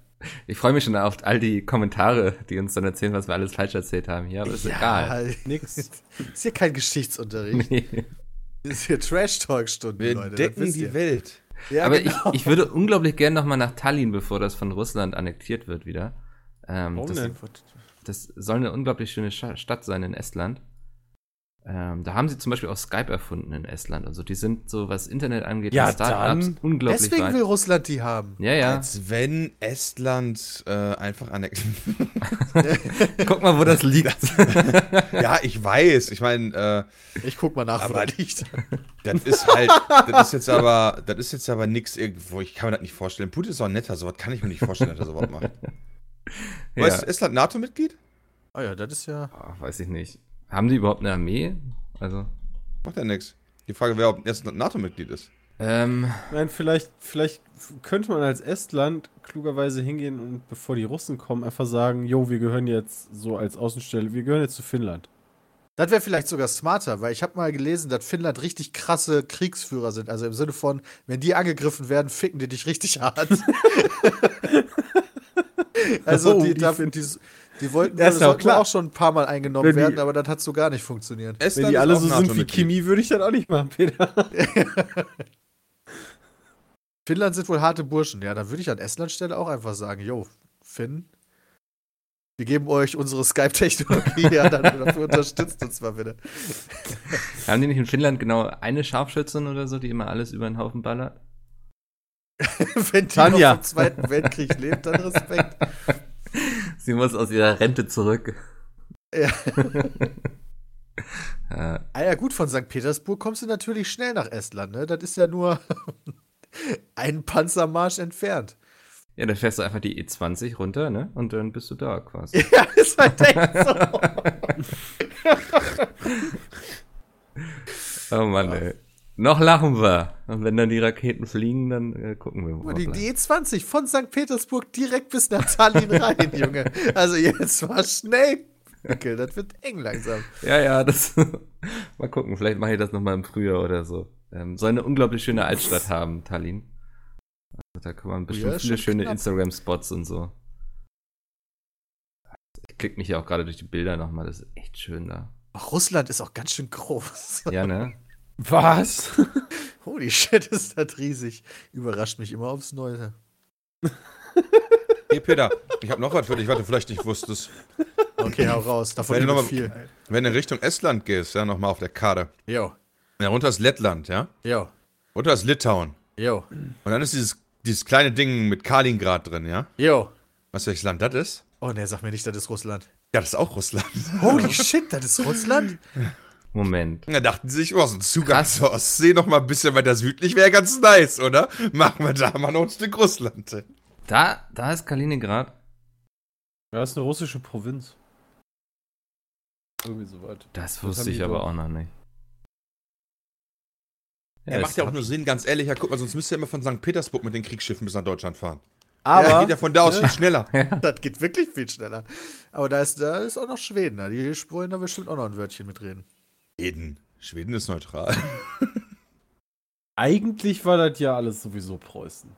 Ich freue mich schon auf all die Kommentare, die uns dann erzählen, was wir alles falsch erzählt haben hier, aber ist egal. Nix. Ist hier kein Geschichtsunterricht. Nee. Ist hier Trash-Talk-Stunden, Wir Leute. wisst die ihr. Welt. Ja, aber genau. ich, ich würde unglaublich gern nochmal nach Tallinn, bevor das von Russland annektiert wird wieder. Ähm, Warum das, denn? das soll eine unglaublich schöne Stadt sein in Estland. Ähm, da haben sie zum Beispiel auch Skype erfunden in Estland. Also die sind so, was Internet angeht, Ja, Startups unglaublich Deswegen weit. will Russland die haben. Ja, ja. Als wenn Estland äh, einfach annektiert. [laughs] [laughs] Guck mal, wo das liegt. [laughs] ja, ich weiß. Ich meine, äh, Ich guck mal nach, wo Aber- das liegt. das ist halt, das ist jetzt aber, das ist jetzt aber nix irgendwo. Ich kann mir das nicht vorstellen. Putin ist auch ein netter, sowas kann ich mir nicht vorstellen, dass er sowas macht. ja. Weißt du, ist Estland NATO-Mitglied? Oh ja, das ist ja. Ah, weiß ich nicht. Haben die überhaupt eine Armee? Also, Macht ja nix. Die Frage wäre, ob Estland NATO-Mitglied ist. ähm, Nein, vielleicht, vielleicht könnte man als Estland klugerweise hingehen und bevor die Russen kommen, einfach sagen, jo, wir gehören jetzt so als Außenstelle, wir gehören jetzt zu Finnland. Das wäre vielleicht sogar smarter, weil ich habe mal gelesen, dass Finnland richtig krasse Kriegsführer sind. Also im Sinne von, wenn die angegriffen werden, ficken die dich richtig hart. [laughs] also Oh, die, die die, die wollten ist ja auch sollten klar. auch schon ein paar Mal eingenommen die- werden, aber das hat so gar nicht funktioniert. Estland Wenn die alle so sind wie. Kimi, würde ich das auch nicht machen, Peter. [laughs] Finnland sind wohl harte Burschen. Ja, dann würde ich an Estland Stelle auch einfach sagen, jo, Finn, wir geben euch unsere Skype-Technologie, ja, dann [laughs] dafür unterstützt uns mal bitte. [laughs] haben die nicht in Finnland genau eine Scharfschützin oder so, die immer alles über den Haufen ballert? Wenn die Tanja. noch vom Zweiten Weltkrieg lebt, dann Respekt. Sie muss aus ihrer Rente zurück. Ja. [laughs] Ah ja, gut, von St. Petersburg kommst du natürlich schnell nach Estland, ne? Das ist ja nur [laughs] ein Panzermarsch entfernt. ja, dann fährst du einfach die E20 runter, ne? Und dann bist du da quasi. [laughs] Ja, ist halt echt so. Oh Mann, ey. Noch lachen wir. Und wenn dann die Raketen fliegen, dann äh, gucken wir mal. Die, die E20 von St. Petersburg direkt bis nach Tallinn rein, [laughs] Junge. Also jetzt mal schnell. Wickel, Das wird eng langsam. Ja, ja, das. [laughs] mal gucken, vielleicht mache ich das nochmal im Frühjahr oder so. Ähm, soll eine unglaublich schöne Altstadt haben, Tallinn. Also, da kann man bestimmt Frühjahr ist viele schöne. Instagram-Spots und so. Ich klick mich ja auch gerade durch die Bilder nochmal, das ist echt schön da. Ach, Russland ist auch ganz schön groß. Ja, ne? [laughs] Was? [laughs] Holy shit, ist das riesig. Überrascht mich immer aufs Neue. Hey Peter, ich habe noch was für dich, was du vielleicht nicht wusstest. Okay, hau raus. Davon Wenn du noch viel. Wenn du in Richtung Estland gehst, ja, nochmal auf der Karte. Jo, Ja, runter ist Lettland, ja? jo, Runter ist Litauen. jo, Und dann ist dieses, dieses kleine Ding mit Kaliningrad drin, ja? jo. Weißt du, welches Land das ist? Oh ne, sag mir nicht, das ist Russland. Ja, das ist auch Russland. Holy [laughs] shit, das ist Russland? Moment. Da dachten sie sich, oh, so ein Zugang zur Ostsee noch mal ein bisschen weiter südlich wäre ganz nice, oder? Machen wir da mal noch ein Stück Russland hin. Da, da ist Kaliningrad. Das ist eine russische Provinz. Irgendwie so weit. Das wusste die ich aber auch noch nicht. Ja, macht ist ja auch nur Sinn, ganz ehrlich. Ja, guck mal, sonst müsst ihr immer von St. Petersburg mit den Kriegsschiffen bis nach Deutschland fahren. Aber, ja, geht ja von da aus viel schneller. [laughs] Das geht wirklich viel schneller. Aber da ist, da ist auch noch Schweden. Da. Die wollen da bestimmt auch noch ein Wörtchen mitreden. Schweden. Schweden ist neutral. [laughs] eigentlich war das ja alles sowieso Preußen.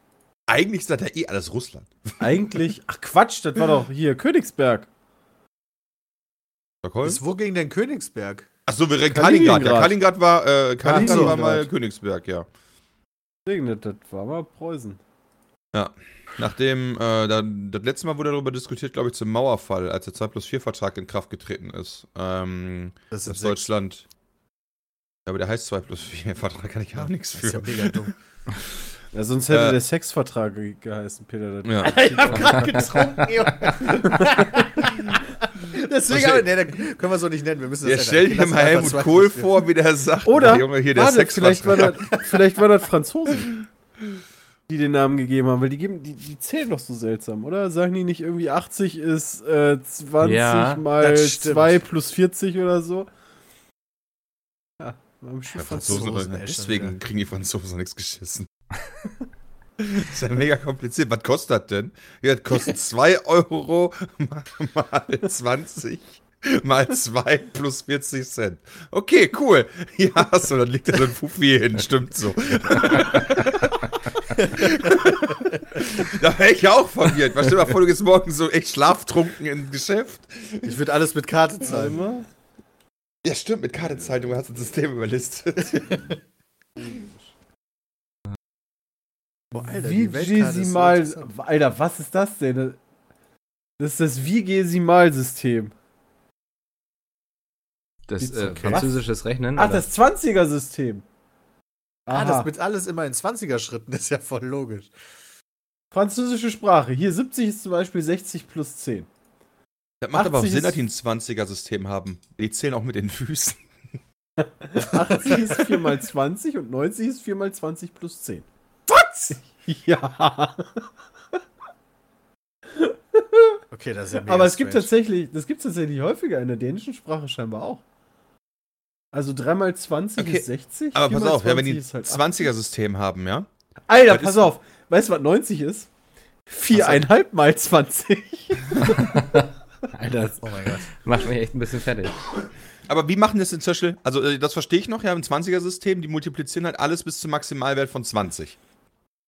Eigentlich ist das ja eh alles Russland. [laughs] Eigentlich, ach Quatsch, das war doch hier Königsberg. Stockholm? Bis wo ging denn Königsberg? Achso, wir reden Kaliningrad. Ja, Kaliningrad. War, äh, Kaliningrad war mal Königsberg, ja. Deswegen, das, war mal Preußen. Nachdem, äh, da, das letzte Mal wurde darüber diskutiert, glaube ich, zum Mauerfall, als der 2 plus 4 Vertrag in Kraft getreten ist. Ähm, Das dass sind sechs. Deutschland. Ja, aber der heißt 2 plus 4 [laughs] Vertrag, kann ich auch nichts Das ist ja für. mega dumm. [laughs] Ja, sonst hätte Äh, der Sexvertrag ge geheißen, Peter. Ja. [laughs] ich hab grad getrunken, Junge. Deswegen, aber, nee, dann können wir so nicht nennen. Wir müssen das Ja, ändern. stell dir mal Helmut Kohl vor, wie der sagt, Oder, der Junge hier, der Sex vielleicht, war das, vielleicht war das Franzosen, die den Namen gegeben haben, weil die, geben, die, die zählen doch so seltsam, oder? Sagen die nicht irgendwie 80 ist äh, 20 Ja, mal das stimmt. 2 plus 40 oder so? Ja, Franzosen. Schon deswegen kriegen die Franzosen nichts geschissen. [laughs] ist ja mega kompliziert. Was kostet das denn? Ja, das kostet 2 Euro mal, mal 20 mal 2 plus 40 Cent. Okay, cool. Ja, so, dann liegt da so ein Fuffi hin, stimmt so. [laughs] da wäre ich auch verwirrt. Was stell dir mal vor, du gehst morgen so echt schlaftrunken ins Geschäft. Ich würde alles mit Karte zahlen. Ja, stimmt, mit Kartenzeit, du hast ein System überlistet. [laughs] Boah, Alter, Wie Gesimal. Alter, was ist das denn? Das ist das Wie-Gesimal-System. Das äh, französisches Rechnen. Ach, oder? das 20er-System. Ah, Aha. das mit alles immer in 20er-Schritten, [laughs] das ist ja voll logisch. Französische Sprache. Hier 70 ist zum Beispiel 60 plus 10. Das macht aber auch 80 Sinn, dass die ein 20er-System haben. Die zählen auch mit den Füßen. [laughs] 80 ist 4 mal 20 und 90 ist 4 mal 20 plus 10. Was? [laughs] Ja. Okay, das ist ja mega Aber es gibt tatsächlich, das gibt tatsächlich häufiger in der dänischen Sprache scheinbar auch. Also 3 mal 20 Okay, ist 60. Aber 4 pass auf, ja, wenn die 20 ist halt 20er-System haben, ja? Alter, pass auf. Weißt du, was 90 ist? Viereinhalb mal 20. [laughs] Alter, das Oh mein Gott. macht mich echt ein bisschen fertig. Aber wie machen das in zum Beispiel, also äh, das verstehe ich noch, ja, im 20er-System, die multiplizieren halt alles bis zum Maximalwert von 20.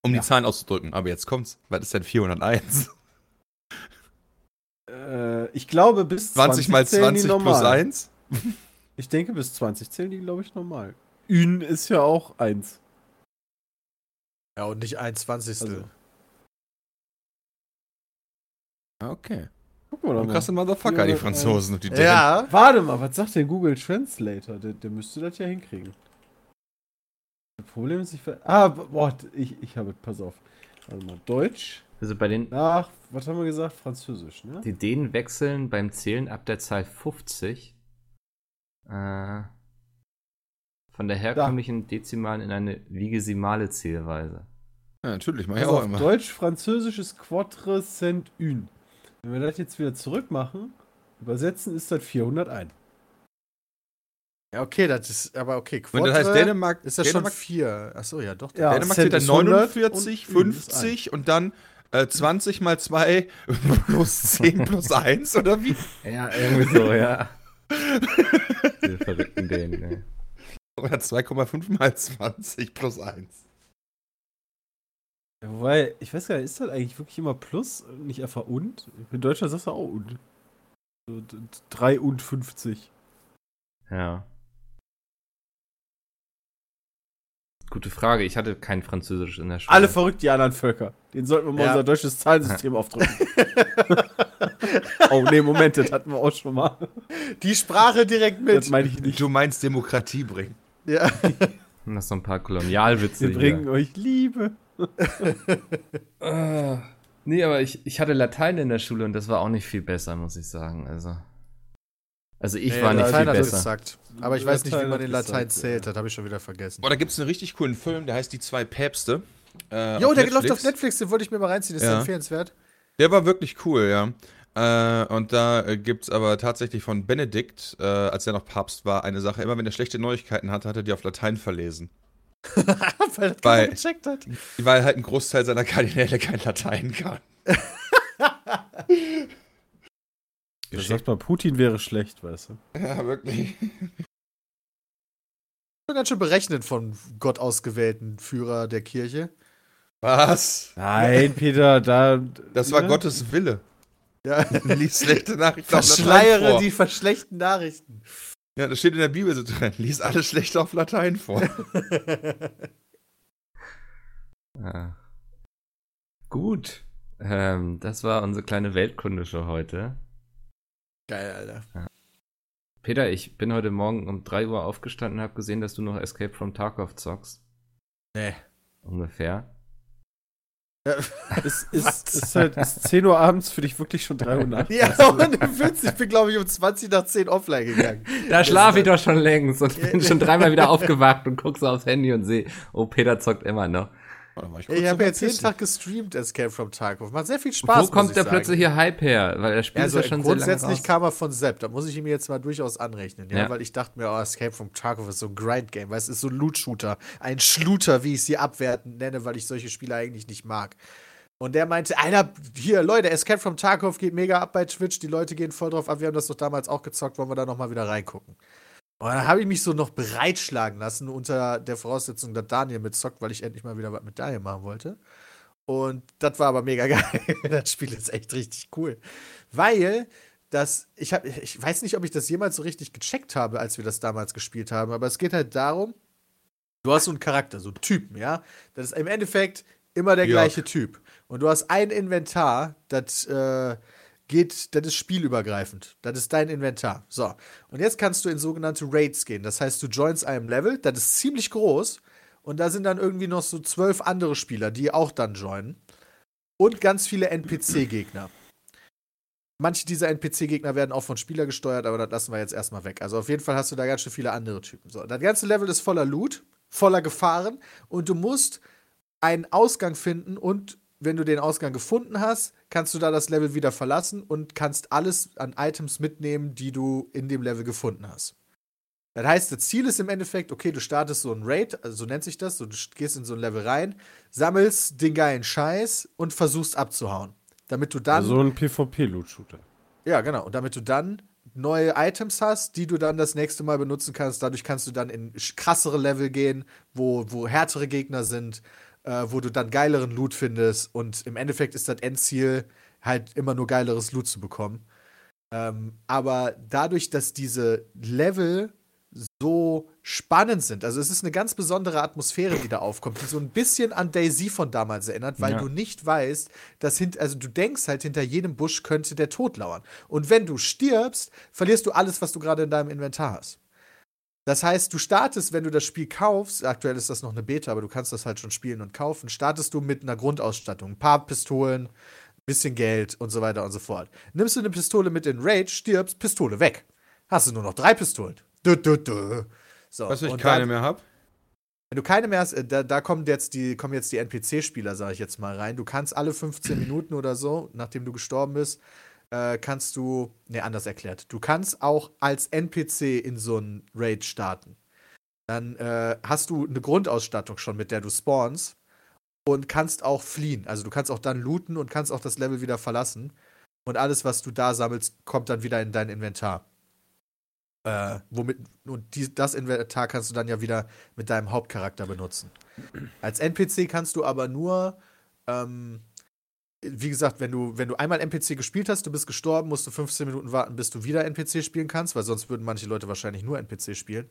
Um Ja. die Zahlen auszudrücken. Aber jetzt kommt's. Was ist denn 401? äh, ich glaube, bis 20 mal zählen die 20 plus normal. 1? [laughs] Ich denke, bis 20 zählen die, glaube ich, normal. Ün ist ja auch 1. Ja, und nicht ein Zwanzigstel. Also, Okay. Gucken wir doch mal. Krasse Motherfucker, die Ja, Franzosen und die Dänen. ja. Warte mal, was sagt der Google Translator? Der, der müsste das ja hinkriegen. Das Problem ist, ich. ver- Ah, boah, ich, ich habe. Pass auf. Warte mal. Deutsch. Also bei den, Nach, was haben wir gesagt? Französisch, ne? die Dänen wechseln beim Zählen ab der Zahl 50 äh, von der herkömmlichen Dezimalen in eine vigesimale Zählweise. Ja, natürlich, mach ich Pass auch auf, immer. Deutsch, Französisch ist Quatre Cent Ün. Wenn wir das jetzt wieder zurück machen, übersetzen ist das 401. Ja, okay, das ist, aber okay. Und das heißt, Quadre Dänemark, ist das schon Dänemark, vier. Achso, ja, doch. Ja, Dänemark sind dann ist 100 49, und Ün ist 50 und dann äh, 20 mal 2 [laughs] plus 10 plus 1 oder wie? Ja, irgendwie so, ja. [laughs] Diese verrückten Dänen, ey. Oder 2,5 mal 20 plus 1. Ja, Wobei, ich weiß gar nicht, ist das eigentlich wirklich immer Plus, nicht einfach und? In Deutschland sagst du auch und. So, d- d- 3 und 50. Ja. Gute Frage. Ich hatte kein Französisch in der Schule. Alle verrückt, die anderen Völker. Den sollten wir mal Ja. unser deutsches Zahlensystem [laughs] aufdrücken. oh, nee, Moment, das hatten wir auch schon mal. Die Sprache direkt Das mit. meine ich nicht. Du meinst Demokratie bringen. Ja. Und das so ein paar Kolonialwitze Wir bringen euch Liebe. Äh, [laughs] nee, aber ich, ich hatte Latein in der Schule und das war auch nicht viel besser, muss ich sagen. Also, also ich Nee, war nicht Latein viel hat besser. gesagt. Aber ich weiß nicht, wie Latein man den Latein gesagt, zählt. ja. Das habe ich schon wieder vergessen. Boah, da gibt es einen richtig coolen Film, der heißt Die zwei Päpste. Äh, Jo, der läuft auf Netflix, den wollte ich mir mal reinziehen. Ist Ja. ja. empfehlenswert. Der war wirklich cool, ja. Äh, und da äh, gibt es aber tatsächlich von Benedikt, äh, als er noch Papst war, eine Sache. Immer wenn er schlechte Neuigkeiten hatte, hat er die auf Latein verlesen. [laughs] Weil das Weil- gecheckt hat. Weil halt ein Großteil seiner Kardinäle kein Latein kann. Da sagt man, Putin wäre schlecht, weißt du. Ja, wirklich. Schon ganz schön berechnet von Gott ausgewählten Führer der Kirche. Was? Nein, [laughs] Peter, da. Das war ne? Gottes Wille. Ja. Lies schlechte Nachrichten [laughs] Verschleiere die verschlechten Nachrichten. Ja, das steht in der Bibel so drin. Lies alles schlecht auf Latein vor. Ja. [laughs] Gut. Ähm, das war unsere kleine Weltkunde-Show heute. Geil, Alter. Peter, ich bin heute Morgen um 3 Uhr aufgestanden und habe gesehen, dass du noch Escape from Tarkov zockst. Nee. Ungefähr. [laughs] Ist, ist, ist halt ist 10 Uhr abends für dich wirklich schon 3 Uhr nachts? Ja, und im Witz, ich bin, glaube ich, um 20 nach 10 offline gegangen. Da schlafe ich doch schon längst und [laughs] bin schon dreimal wieder aufgewacht und guck so aufs Handy und sehe, oh, Peter zockt immer noch. Oh, ich habe jetzt jeden. Tag gestreamt, Escape from Tarkov. Macht sehr viel Spaß. Wo kommt der sagen. plötzlich hier Hype her? Weil das Spiel Also ist ja schon sehr lange grundsätzlich kam er von Sepp, da muss ich ihm jetzt mal durchaus anrechnen, ja, Ja. weil ich dachte mir, oh, Escape from Tarkov ist so ein Grind-Game, weil es ist so ein Loot-Shooter, ein Schluter, wie ich sie abwertend nenne, weil ich solche Spiele eigentlich nicht mag. Und der meinte, Alter, hier, Leute, Escape from Tarkov geht mega ab bei Twitch, die Leute gehen voll drauf ab, wir haben das doch damals auch gezockt, wollen wir da nochmal wieder reingucken. Und dann habe ich mich so noch bereitschlagen lassen, unter der Voraussetzung, dass Daniel mitzockt, weil ich endlich mal wieder was mit Daniel machen wollte. Und das war aber mega [laughs] geil. das Spiel ist echt richtig cool. Weil das, ich, hab, ich weiß nicht, ob ich das jemals so richtig gecheckt habe, als wir das damals gespielt haben, aber es geht halt darum, du hast so einen Charakter, so einen Typen, ja. Das ist im Endeffekt immer der Ja. gleiche Typ. Und du hast ein Inventar, das äh, geht, das ist spielübergreifend. Das ist dein Inventar. So. Und jetzt kannst du in sogenannte Raids gehen. Das heißt, du joinst einem Level, das ist ziemlich groß. Und da sind dann irgendwie noch so zwölf andere Spieler, die auch dann joinen. Und ganz viele NPC-Gegner. Manche dieser NPC-Gegner werden auch von Spieler gesteuert, aber das lassen wir jetzt erstmal weg. Also auf jeden Fall hast du da ganz schön viele andere Typen. So, das ganze Level ist voller Loot, voller Gefahren und du musst einen Ausgang finden und wenn du den Ausgang gefunden hast, kannst du da das Level wieder verlassen und kannst alles an Items mitnehmen, die du in dem Level gefunden hast. Das heißt, das Ziel ist im Endeffekt, okay, du startest so ein Raid, also so nennt sich das, so, du gehst in so ein Level rein, sammelst den geilen Scheiß und versuchst abzuhauen. Damit du dann So ein PvP-Loot-Shooter. ja, genau. Und damit du dann neue Items hast, die du dann das nächste Mal benutzen kannst. Dadurch kannst du dann in krassere Level gehen, wo, wo härtere Gegner sind, äh, wo du dann geileren Loot findest. Und im Endeffekt ist das Endziel halt immer nur geileres Loot zu bekommen. Ähm, aber dadurch, dass diese Level so spannend sind, also es ist eine ganz besondere Atmosphäre, die da aufkommt, die so ein bisschen an Daisy von damals erinnert, weil Ja. du nicht weißt, dass hint, also du denkst halt, hinter jedem Busch könnte der Tod lauern. Und wenn du stirbst, verlierst du alles, was du gerade in deinem Inventar hast. Das heißt, du startest, wenn du das Spiel kaufst, aktuell ist das noch eine Beta, aber du kannst das halt schon spielen und kaufen, startest du mit einer Grundausstattung, ein paar Pistolen, bisschen Geld und so weiter und so fort. Nimmst du eine Pistole mit in Raid, stirbst, Pistole weg. Hast du nur noch drei Pistolen. Du, du, du. So, Was, wenn ich keine dann- mehr habe? wenn du keine mehr hast, äh, da, da kommen jetzt die, kommen jetzt die NPC-Spieler, sage ich jetzt mal rein. Du kannst alle 15 Minuten oder so, nachdem du gestorben bist, äh, kannst du, ne, anders erklärt, du kannst auch als NPC in so einen Raid starten. Dann äh, hast du eine Grundausstattung schon, mit der du spawnst und kannst auch fliehen. Also du kannst auch dann looten und kannst auch das Level wieder verlassen. Und alles, was du da sammelst, kommt dann wieder in dein Inventar. Äh, womit, und die, das Inventar kannst du dann ja wieder mit deinem Hauptcharakter benutzen. Als NPC kannst du aber nur, ähm, wie gesagt, wenn du, wenn du einmal NPC gespielt hast, du bist gestorben, musst du 15 Minuten warten, bis du wieder NPC spielen kannst, weil sonst würden manche Leute wahrscheinlich nur NPC spielen.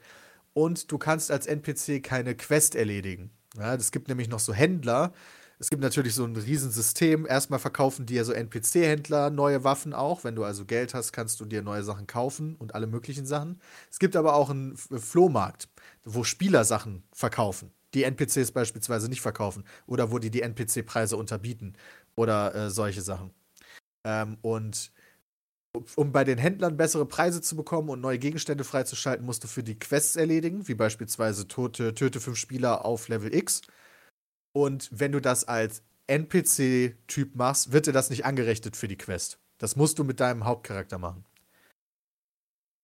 Und du kannst als NPC keine Quest erledigen. Ja, es gibt nämlich noch so Händler. Es gibt natürlich so ein Riesensystem. Erstmal verkaufen dir so NPC-Händler neue Waffen auch. Wenn du also Geld hast, kannst du dir neue Sachen kaufen und alle möglichen Sachen. Es gibt aber auch einen F- Flohmarkt, wo Spieler Sachen verkaufen, die NPCs beispielsweise nicht verkaufen oder wo die die NPC-Preise unterbieten oder äh, solche Sachen. Ähm, und um bei den Händlern bessere Preise zu bekommen und neue Gegenstände freizuschalten, musst du für die Quests erledigen, wie beispielsweise tote, töte fünf Spieler auf Level X. Und wenn du das als NPC-Typ machst, wird dir das nicht angerechnet für die Quest. Das musst du mit deinem Hauptcharakter machen.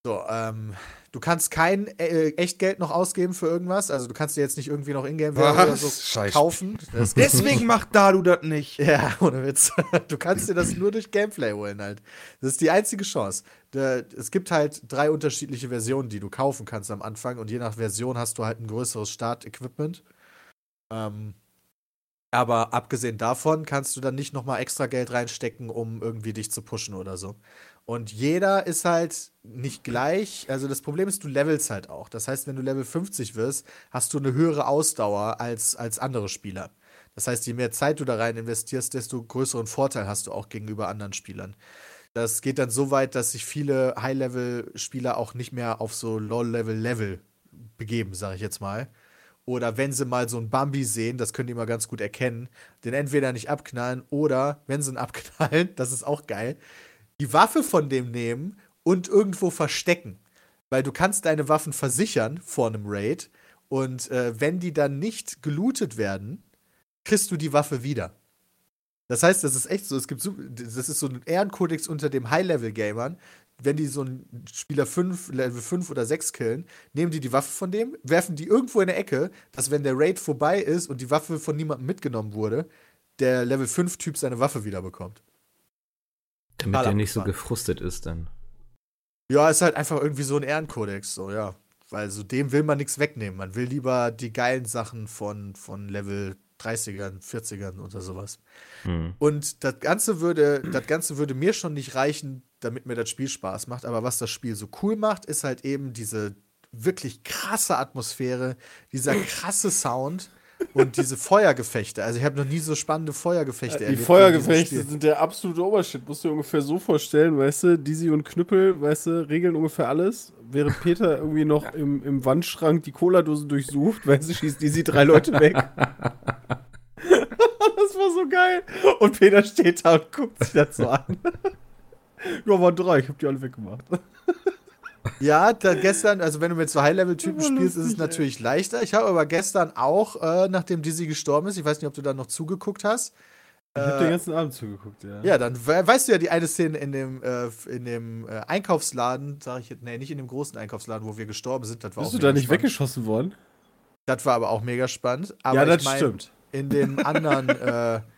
So, ähm, du kannst kein äh, Echtgeld noch ausgeben für irgendwas. Also du kannst dir jetzt nicht irgendwie noch Ingame-Währung oder so Scheiße. kaufen. [laughs] Deswegen macht Dalu das nicht. ja, ohne Witz. [laughs] Du kannst dir das nur durch Gameplay holen halt. Das ist die einzige Chance. Da- Es gibt halt drei unterschiedliche Versionen, die du kaufen kannst am Anfang und je nach Version hast du halt ein größeres Start-Equipment. Ähm, aber abgesehen davon kannst du dann nicht nochmal extra Geld reinstecken, um irgendwie dich zu pushen oder so. Und jeder ist halt nicht gleich. Also das Problem ist, du levelst halt auch. Das heißt, wenn du Level 50 wirst, hast du eine höhere Ausdauer als, als andere Spieler. Das heißt, je mehr Zeit du da rein investierst, desto größeren Vorteil hast du auch gegenüber anderen Spielern. Das geht dann so weit, dass sich viele High-Level-Spieler auch nicht mehr auf so Low-Level-Level begeben, sage ich jetzt mal. oder wenn sie mal so einen Bambi sehen, das können die mal ganz gut erkennen, den entweder nicht abknallen oder, wenn sie ihn abknallen, [laughs] das ist auch geil, die Waffe von dem nehmen und irgendwo verstecken. Weil du kannst deine Waffen versichern vor einem Raid und äh, wenn die dann nicht gelootet werden, kriegst du die Waffe wieder. Das heißt, das ist echt so, es gibt so, das ist so ein Ehrenkodex unter dem High-Level-Gamern. Wenn die so einen Spieler 5, Level 5 oder 6 killen, nehmen die die Waffe von dem, werfen die irgendwo in der Ecke, dass wenn der Raid vorbei ist und die Waffe von niemandem mitgenommen wurde, der Level 5-Typ seine Waffe wieder bekommt. Damit der nicht so gefrustet ist dann. Ja, ist halt einfach irgendwie so ein Ehrenkodex, so, ja. Weil so dem will man nichts wegnehmen. Man will lieber die geilen Sachen von, von Level 30ern, 40ern oder sowas. Hm. Und das Ganze würde, das Ganze würde mir schon nicht reichen, damit mir das Spiel Spaß macht. Aber was das Spiel so cool macht, ist halt eben diese wirklich krasse Atmosphäre, dieser krasse Sound und diese Feuergefechte. Also ich habe noch nie so spannende Feuergefechte Die erlebt. diesem Feuergefechte sind der absolute Obershit. Musst du dir ungefähr so vorstellen, weißt du, Dizzy und Knüppel, weißt du, regeln ungefähr alles. Während Peter irgendwie noch im, im Wandschrank die Cola-Dose durchsucht, weißt du, schießt Dizzy drei Leute weg. [laughs] das war so geil. Und Peter steht da und guckt sich das so an. [laughs] ja, waren drei, ich hab die alle weggemacht. Ja, gestern, also wenn du mit so High-Level-Typen spielst, ist es natürlich leichter. Ich habe aber gestern auch, äh, nachdem Dizzy gestorben ist, ich weiß nicht, ob du da noch zugeguckt hast. Ich hab Äh, den ganzen Abend zugeguckt, ja. Ja, dann we weißt du ja die eine Szene in dem, äh, in dem äh, Einkaufsladen, sag ich jetzt, nee, nicht in dem großen Einkaufsladen, wo wir gestorben sind. Das war Bist auch du da nicht spannend. weggeschossen worden? Das war aber auch mega spannend. Aber ja, das ich mein, stimmt. In dem anderen [laughs]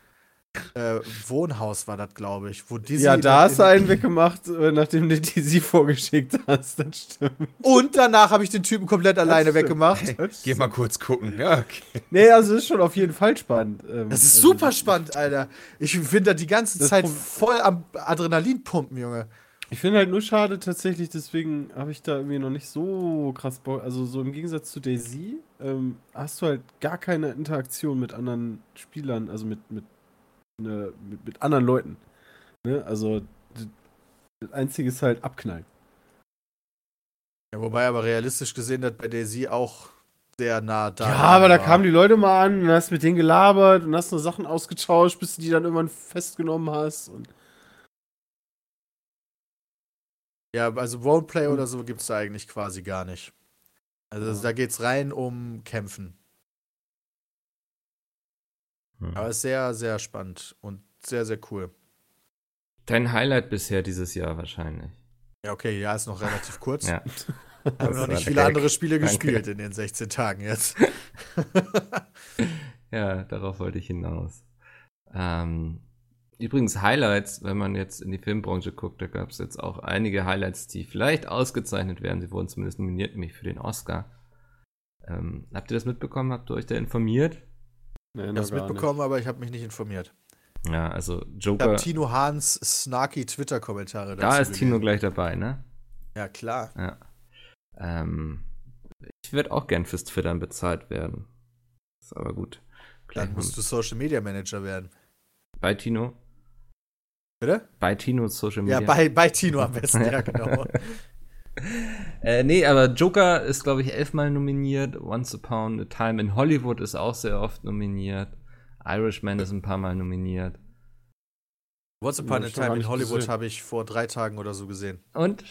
äh, Wohnhaus war das, glaube ich, wo Dizzy Ja, da hast du einen weggemacht, äh, nachdem du Dizzy vorgeschickt hast, das stimmt. Und danach habe ich den Typen komplett alleine stimmt. weggemacht. Geh mal kurz gucken. Ja, okay. Nee, also ist schon auf jeden Fall spannend. Ähm, Das ist also, super spannend, Alter. Ich finde da die ganze Zeit Pro- voll am Adrenalin pumpen, Junge. Ich finde halt nur schade tatsächlich, deswegen habe ich da irgendwie noch nicht so krass Bock. Also so im Gegensatz zu Daisy ähm, hast du halt gar keine Interaktion mit anderen Spielern, also mit, mit, ne, mit, mit anderen Leuten. Ne? Also das Einzige ist halt abknallen. Ja, wobei aber realistisch gesehen das bei Daisy auch sehr nah da ja, aber da war. kamen die Leute mal an und hast mit denen gelabert und hast nur Sachen ausgetauscht, bis du die dann irgendwann festgenommen hast. Und Ja, also Roleplay oder so gibt es da eigentlich quasi gar nicht. Also Ja. da geht's rein um Kämpfen. Hm. Aber ist sehr, sehr spannend und sehr, sehr cool. Dein Highlight bisher dieses Jahr wahrscheinlich. Ja, okay, ja, ist noch relativ [laughs] kurz. Ja. Wir haben noch nicht viele andere Spiele Danke. gespielt in den 16 Tagen jetzt. [laughs] Ja, darauf wollte ich hinaus. Ähm, übrigens, Highlights, wenn man jetzt in die Filmbranche guckt, da gab es jetzt auch einige Highlights, die vielleicht ausgezeichnet werden. Sie wurden zumindest nominiert, nämlich für den Oscar. Ähm, habt ihr das mitbekommen? Habt ihr euch da informiert? Nee, Ich es gar nicht. mitbekommen, aber ich habe mich nicht informiert. Ja, also Ich Joker. habe Tino Hahns snarky Twitter-Kommentare dazu Da ist Tino gelesen. gleich dabei, ne? Ja, klar. Ja. Ähm, ich würde auch gern fürs Twittern bezahlt werden. Ist aber gut. Gleich Dann musst du Social Media Manager werden. bei Tino. Bitte? Bei Tino Social Media. Ja, bei, bei Tino am [laughs] besten, ja, genau. [laughs] Äh, nee, aber Joker ist, glaube ich, elfmal nominiert. Once Upon a Time in Hollywood ist auch sehr oft nominiert. Irishman ist ein paar Mal nominiert. Once Upon a Time in Hollywood habe ich vor drei Tagen oder so gesehen. Und?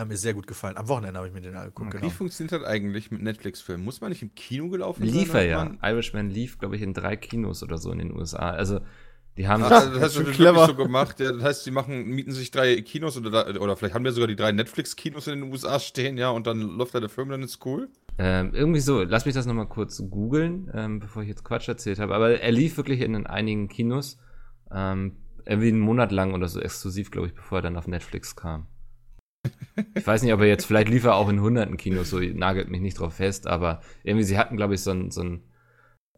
Hat mir sehr gut gefallen. Am Wochenende habe ich mir den angeguckt, Okay. Wie genau. funktioniert das eigentlich mit Netflix-Filmen? Muss man nicht im Kino gelaufen sein? Lief er ja. man- Irishman lief, glaube ich, in drei Kinos oder so in den USA. Also, die haben. Ach, also das hast du clever. so gemacht. Ja, das heißt, sie machen, mieten sich drei Kinos oder, oder vielleicht haben wir sogar die drei Netflix-Kinos in den USA stehen, ja, und dann läuft da der Film, dann ist cool. Ähm, irgendwie so, lass mich das nochmal kurz googeln, ähm, bevor ich jetzt Quatsch erzählt habe. Aber er lief wirklich in einigen Kinos. Ähm, irgendwie einen Monat lang oder so exklusiv, glaube ich, bevor er dann auf Netflix kam. [laughs] Ich weiß nicht, ob er jetzt, vielleicht lief er auch in hunderten Kinos, so nagelt mich nicht drauf fest, aber irgendwie, sie hatten, glaube ich, so einen so einen,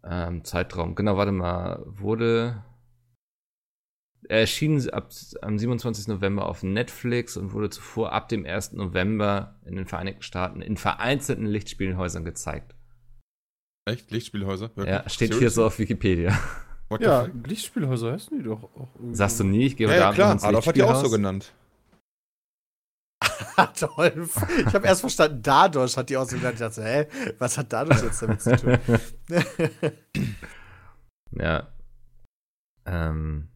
ähm, Zeitraum. Genau, warte mal, wurde. Er erschien ab, am 27. November auf Netflix und wurde zuvor ab dem 1. November in den Vereinigten Staaten in vereinzelten Lichtspielhäusern gezeigt. Echt? Lichtspielhäuser? Wirklich? Ja, steht hier so auf Wikipedia. Ja? Lichtspielhäuser heißen die doch auch irgendwie. Sagst du nie, ich gehe Ja, heute ja Abend klar. ins Adolf hat die auch so genannt. [laughs] Adolf. Ich habe erst verstanden, Dadosch hat die ausgedacht. Ich dachte, hä, was hat Dadosch jetzt damit zu tun? [laughs] Ja. Ähm,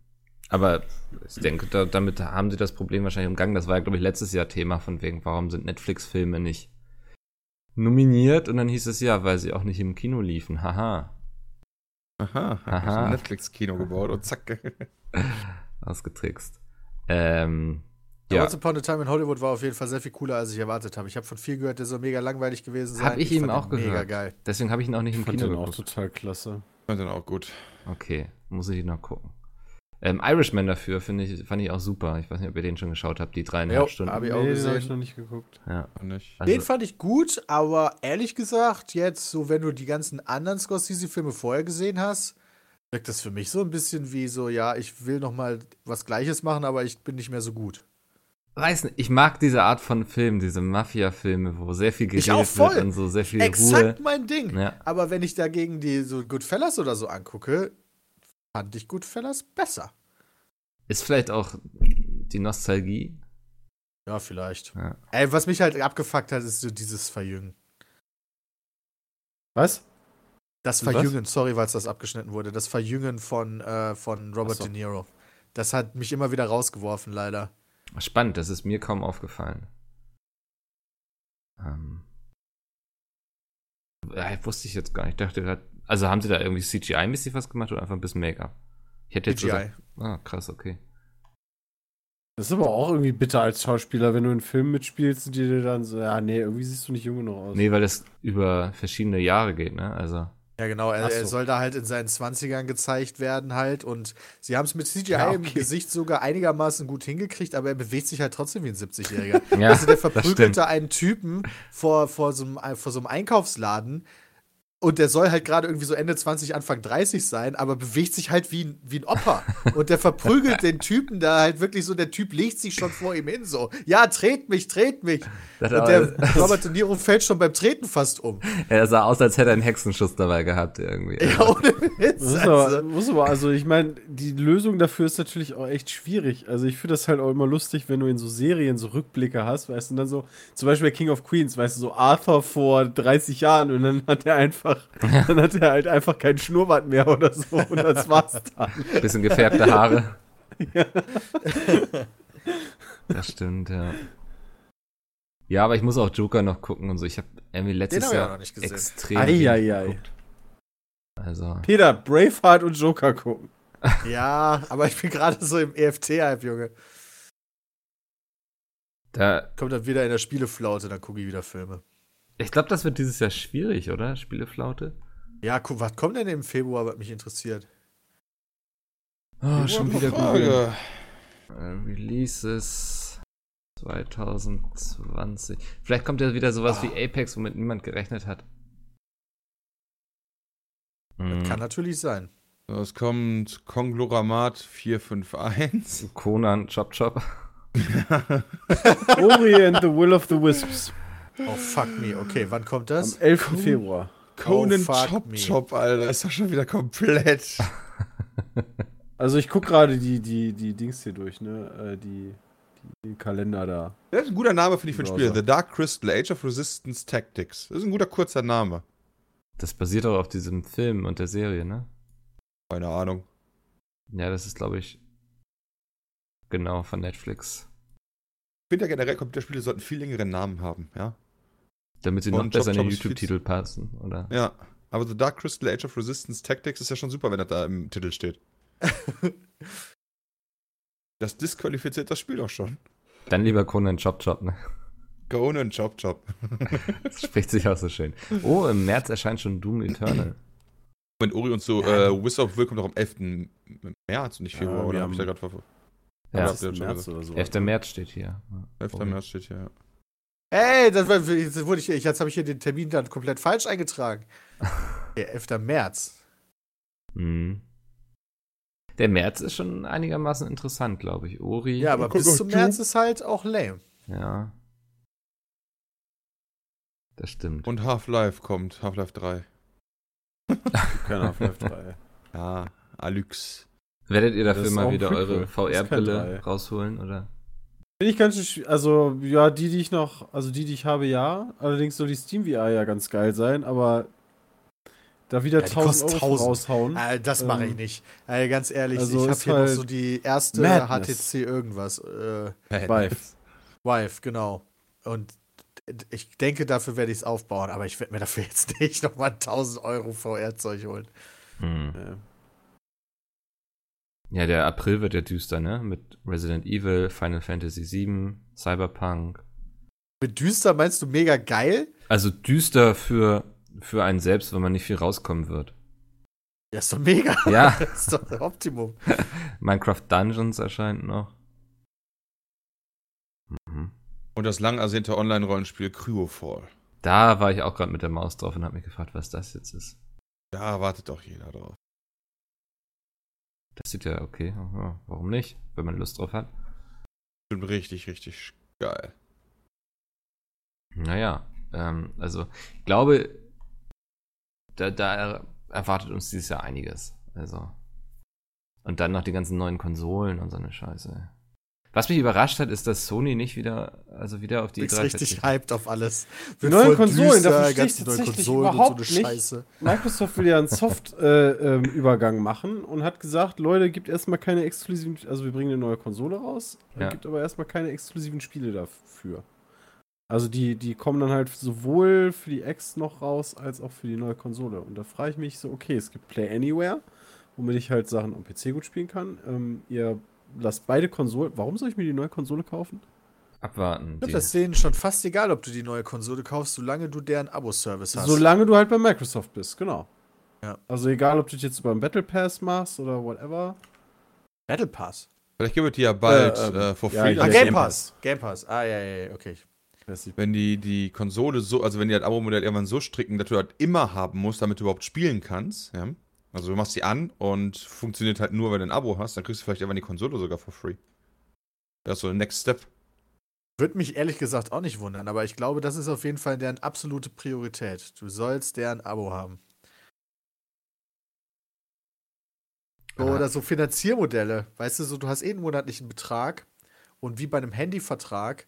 aber ich denke, da, damit haben sie das Problem wahrscheinlich umgangen. Das war ja, glaube ich, letztes Jahr Thema von wegen, warum sind Netflix-Filme nicht nominiert? Und dann hieß es ja, weil sie auch nicht im Kino liefen. Haha. Aha, Aha. Ein Netflix-Kino gebaut und zack. [laughs] Ausgetrickst. Ähm, Ja. Once Upon a Time in Hollywood war auf jeden Fall sehr viel cooler, als ich erwartet habe. Ich habe von viel gehört, der soll mega langweilig gewesen sein. Hab ich ihm fand auch den Mega gehört. geil. Deswegen habe ich ihn auch nicht im Ich fand Kino den auch geguckt. total klasse. Fand den auch gut. Okay, muss ich noch gucken. Ähm, Irishman dafür finde ich, fand ich auch super. Ich weiß nicht, ob ihr den schon geschaut habt, die dreieinhalb Jo, Stunden. hab ich auch Nee, den hab gesehen. ich noch nicht geguckt. Ja. Nicht. Also, Den fand ich gut, aber ehrlich gesagt, jetzt, so wenn du die ganzen anderen Scorsese-Filme vorher gesehen hast, wirkt das für mich so ein bisschen wie so, ja, ich will noch mal was Gleiches machen, aber ich bin nicht mehr so gut. weiß nicht, ich mag diese Art von Film, diese Mafia-Filme, wo sehr viel geredet wird und so sehr viel Exakt Ruhe. mein Ding. Ja. Aber wenn ich dagegen die so Goodfellas oder so angucke, fand ich Goodfellas besser. Ist vielleicht auch die Nostalgie. Ja, vielleicht. Ja. Ey, was mich halt abgefuckt hat, ist so dieses Verjüngen. Was? Das Was? Verjüngen, sorry, weil es das abgeschnitten wurde. Das Verjüngen von, äh, von Robert so. De Niro. Das hat mich immer wieder rausgeworfen, leider. Spannend, das ist mir kaum aufgefallen. Ähm. Ja, wusste ich jetzt gar nicht. Ich dachte gerade, also haben sie da irgendwie CGI-mäßig was gemacht oder einfach ein bisschen Make-up? Ich hätte jetzt CGI. gesagt, ah, krass, okay. Das ist aber auch irgendwie bitter als Schauspieler, wenn du einen Film mitspielst und die dir dann so, ja, nee, irgendwie siehst du nicht jung genug aus. Nee, weil das über verschiedene Jahre geht, ne? Also. Ja, genau. Er, so. er soll da halt in seinen 20ern gezeigt werden halt. Und sie haben es mit CGI Ja, im okay. Gesicht sogar einigermaßen gut hingekriegt, aber er bewegt sich halt trotzdem wie ein 70-Jähriger. [laughs] Ja, also der verprügelte einen Typen vor, vor, so einem, vor so einem Einkaufsladen und der soll halt gerade irgendwie so Ende 20, Anfang 30 sein, aber bewegt sich halt wie ein, wie ein Opa. Und der verprügelt den Typen da halt wirklich so, der Typ legt sich schon vor ihm hin so. Ja, tret mich, tret mich. Das Und der Robert De Niro fällt schon beim Treten fast um. Er sah aus, als hätte er einen Hexenschuss dabei gehabt, irgendwie. Ja, ohne Witz. Muss Also. aber, muss aber, also ich meine, die Lösung dafür ist natürlich auch echt schwierig. Also ich finde das halt auch immer lustig, wenn du in so Serien so Rückblicke hast, weißt du, und dann so, zum Beispiel bei King of Queens, weißt du, so Arthur vor 30 Jahren und dann hat er einfach, dann hat er halt einfach keinen Schnurrbart mehr oder so und das war's dann. Bisschen gefärbte Haare. Das stimmt, ja. Ja, aber ich muss auch Joker noch gucken und so. Ich habe irgendwie letztes hab Jahr noch nicht gesehen. extrem wenig Eieiei. geguckt. Also, Peter, Braveheart und Joker gucken. [laughs] Ja, aber ich bin gerade so im EFT-Hype, Junge. da, Kommt dann wieder in der Spieleflaute, dann gucke ich wieder Filme. Ich glaube, das wird dieses Jahr schwierig, oder? Spieleflaute? Ja, guck, was kommt denn im Februar, was mich interessiert? Oh, schon wieder googeln. Frage. Äh, Releases 2020. Vielleicht kommt ja wieder sowas wie Apex, womit niemand gerechnet hat. Mhm. Kann natürlich sein. So, es kommt Kongloramat 451. Conan, Chop Chop. [laughs] Ori and the Will of the Wisps. Oh, fuck me. Okay, wann kommt Am das? 11. Februar. Conan Oh, fuck Chop me. Chop, Alter. Ist doch schon wieder komplett. [laughs] Also ich gucke gerade die, die, die Dings hier durch, ne? Äh, Die, die Kalender da. Das ist ein guter Name, finde ich, für ein Spiel. The Dark Crystal, Age of Resistance Tactics. Das ist ein guter, kurzer Name. Das basiert auch auf diesem Film und der Serie, ne? Keine Ahnung. Ja, das ist, glaube ich, genau von Netflix. Ich finde ja generell, Computerspiele sollten viel längere Namen haben, ja? Damit sie Und noch Chop besser in den YouTube-Titel passen, oder? Ja. Aber The Dark Crystal, Age of Resistance Tactics ist ja schon super, wenn das da im Titel steht. [laughs] Das disqualifiziert das Spiel doch schon. Dann lieber Conan Chop Chop, ne? Conan Chop Chop. [laughs] Das spricht sich auch so schön. Oh, im März erscheint schon Doom Eternal. Wenn Ori und so, Ja. äh, Wizard of Will kommt doch am 11. März und nicht Februar, Ja, oder? Hab ich da gerade ver... Ja, Ja, Das ist ja, im schon März gesagt. oder so. 11. März steht hier. 11. Oh. März steht hier, ja. Ey, das, war, jetzt wurde ich, jetzt habe ich hier den Termin dann komplett falsch eingetragen. [laughs] Der 11. März. Mhm. Der März ist schon einigermaßen interessant, glaube ich. Ori. Ja, aber bis zum März ist halt auch lame. Ja. Das stimmt. Und Half-Life kommt, Half-Life 3. [laughs] Kein Half-Life 3. Ja, Alyx. Werdet ihr Das dafür mal wieder eure Das VR-Brille rausholen, oder? Finde ich ganz schön Also, ja, die, die ich noch, also die, die ich habe, ja. Allerdings soll die Steam VR ja ganz geil sein, aber da wieder Ja, die 1000 kostet Euro 1000. raushauen. Äh, das mache ich Ähm, nicht. Äh, ganz ehrlich, also ich habe hier noch halt so die erste Madness. HTC irgendwas. Äh, Vive. Vive, genau. Und ich denke, dafür werde ich es aufbauen, aber ich werde mir dafür jetzt [laughs] nicht nochmal 1000 Euro VR-Zeug holen. Hm. Ja. Ja, der April wird ja düster, ne? Mit Resident Evil, Final Fantasy VII, Cyberpunk. Mit düster meinst du mega geil? Also düster für, für einen selbst, wenn man nicht viel rauskommen wird. Ja, ist doch mega. Ja, [laughs] Das ist doch das Optimum. [laughs] Minecraft Dungeons erscheint noch. Mhm. Und das lang ersehnte Online-Rollenspiel Cryofall. Da war ich auch gerade mit der Maus drauf und habe mich gefragt, was das jetzt ist. Da wartet doch jeder drauf. Das sieht ja okay. Warum nicht, wenn man Lust drauf hat? Stimmt richtig, richtig geil. Naja, ähm, also ich glaube, da, da er- erwartet uns dieses Jahr einiges. Also. Und dann noch die ganzen neuen Konsolen und so eine Scheiße. Was mich überrascht hat, ist, dass Sony nicht wieder, also wieder auf die Ich E3 richtig hyped auf alles. Die neuen Konsolen, da verstehe ich ganze neue Konsolen und überhaupt so eine nicht. Scheiße. Microsoft will ja einen Soft-Übergang machen und hat gesagt, Leute, gibt erstmal keine exklusiven, also wir bringen eine neue Konsole raus, Ja. gibt aber erstmal keine exklusiven Spiele dafür. Also die, die kommen dann halt sowohl für die X noch raus, als auch für die neue Konsole. Und da frage ich mich so, okay, es gibt Play Anywhere, womit ich halt Sachen am PC gut spielen kann. Ähm, ihr lasst beide Konsolen, warum soll ich mir die neue Konsole kaufen? Abwarten. Ich glaube, Die, das ist denen schon fast egal, ob du die neue Konsole kaufst, solange du deren Abo-Service hast. Solange du halt bei Microsoft bist, genau. Ja. Also egal, ob du das jetzt über einen Battle Pass machst oder whatever. Battle Pass. Vielleicht gibt es die ja bald Äh, äh, for ja, free. ja, Ah, Game Game Pass. Game Pass. Ah, ja, ja, ja, okay. Wenn die die Konsole so, also wenn die das Abo-Modell irgendwann so stricken, dass du das immer haben musst, damit du überhaupt spielen kannst, ja. Also du machst die an und funktioniert halt nur, wenn du ein Abo hast, dann kriegst du vielleicht irgendwann die Konsole sogar for free. Das ist so ein Next Step. Würde mich ehrlich gesagt auch nicht wundern, aber ich glaube, das ist auf jeden Fall deren absolute Priorität. Du sollst deren Abo haben. Oder so Finanziermodelle. Weißt du, so, du hast eh einen monatlichen Betrag und wie bei einem Handyvertrag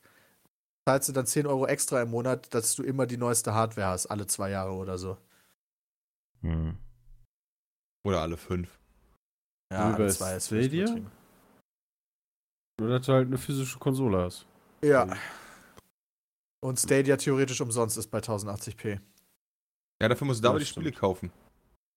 zahlst du dann 10 Euro extra im Monat, dass du immer die neueste Hardware hast, alle zwei Jahre oder so. hm. Oder alle fünf. Ja, alle zwei ist übertrieben. Nur, dass du halt eine physische Konsole hast. Ja. Und Stadia theoretisch umsonst ist bei 1080p. Ja, dafür musst du Ja, aber die stimmt. Spiele kaufen.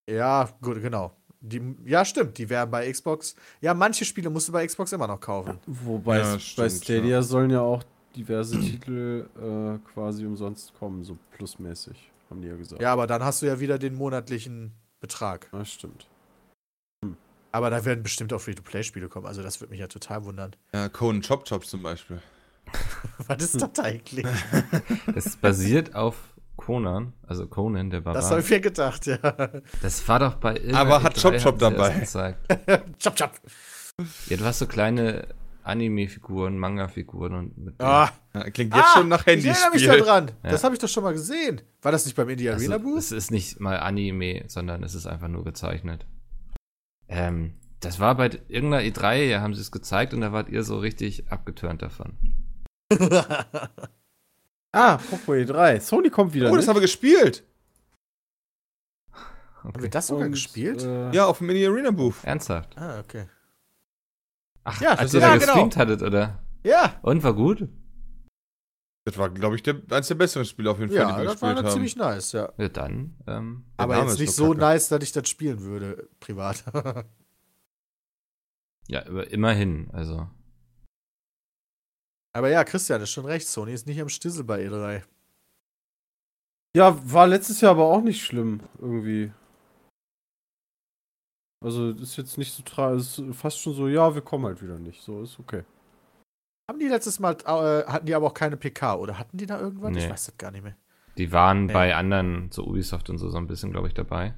Ja, gut, genau. Die, ja, stimmt, die wären bei Xbox. Ja, manche Spiele musst du bei Xbox immer noch kaufen. Wobei Ja, stimmt, bei Stadia ja. sollen ja auch diverse [clears throat] Titel äh, quasi umsonst kommen, so plusmäßig, haben die ja gesagt. Ja, aber dann hast du ja wieder den monatlichen Betrag. Das stimmt. Aber da werden bestimmt auch Free-to-Play-Spiele kommen. Also das würde mich ja total wundern. Ja, Conan Chop Chop zum Beispiel. [laughs] Was ist das eigentlich? [laughs] Es basiert auf Conan, also Conan, der Das habe Barbar. ich mir gedacht, ja. Das war doch bei Aber hat E3 Chop Chop dabei. [laughs] chop, chop. Ja, du hast so kleine Anime-Figuren, Manga-Figuren und mit Ah, klingt jetzt ah, schon nach Ich erinnere mich Handyspiel. da dran. Ja. Das habe ich doch schon mal gesehen. War das nicht beim Indie Arena Also, Booth? es ist nicht mal Anime, sondern es ist einfach nur gezeichnet. Ähm, das war bei irgendeiner E3, ja, haben sie es gezeigt und da wart ihr so richtig abgeturnt davon. [laughs] Ah, Popo 3. Sony kommt wieder. Oh, das nicht? haben wir gespielt. Haben wir das sogar Und, gespielt? Äh, Ja, auf dem Mini Arena Booth. Ernsthaft? Ah, okay. Ach, Ja, als das ihr da ja, genau. gestreamt hattet, oder? Ja, Und, war gut? Das war, glaube ich, der, eins der besseren Spiele auf jeden Fall, ja, die wir das war gespielt dann haben. ziemlich nice, ja. Ja, dann, ähm, Aber jetzt ist nicht so kacke. nice, dass ich das spielen würde, privat. [laughs] ja, aber immerhin, also. Aber ja, Christian ist schon recht. Sony ist nicht am Stissel bei E E3. Ja, war letztes Jahr aber auch nicht schlimm, irgendwie. Also, ist jetzt nicht so tra es ist fast schon so, ja, wir kommen halt wieder nicht. So, ist okay. Haben die letztes Mal, äh, hatten die aber auch keine PK oder hatten die da irgendwann? Ich Nee. weiß das gar nicht mehr. Die waren Nee. bei anderen, so Ubisoft und so, so ein bisschen, glaube ich, dabei.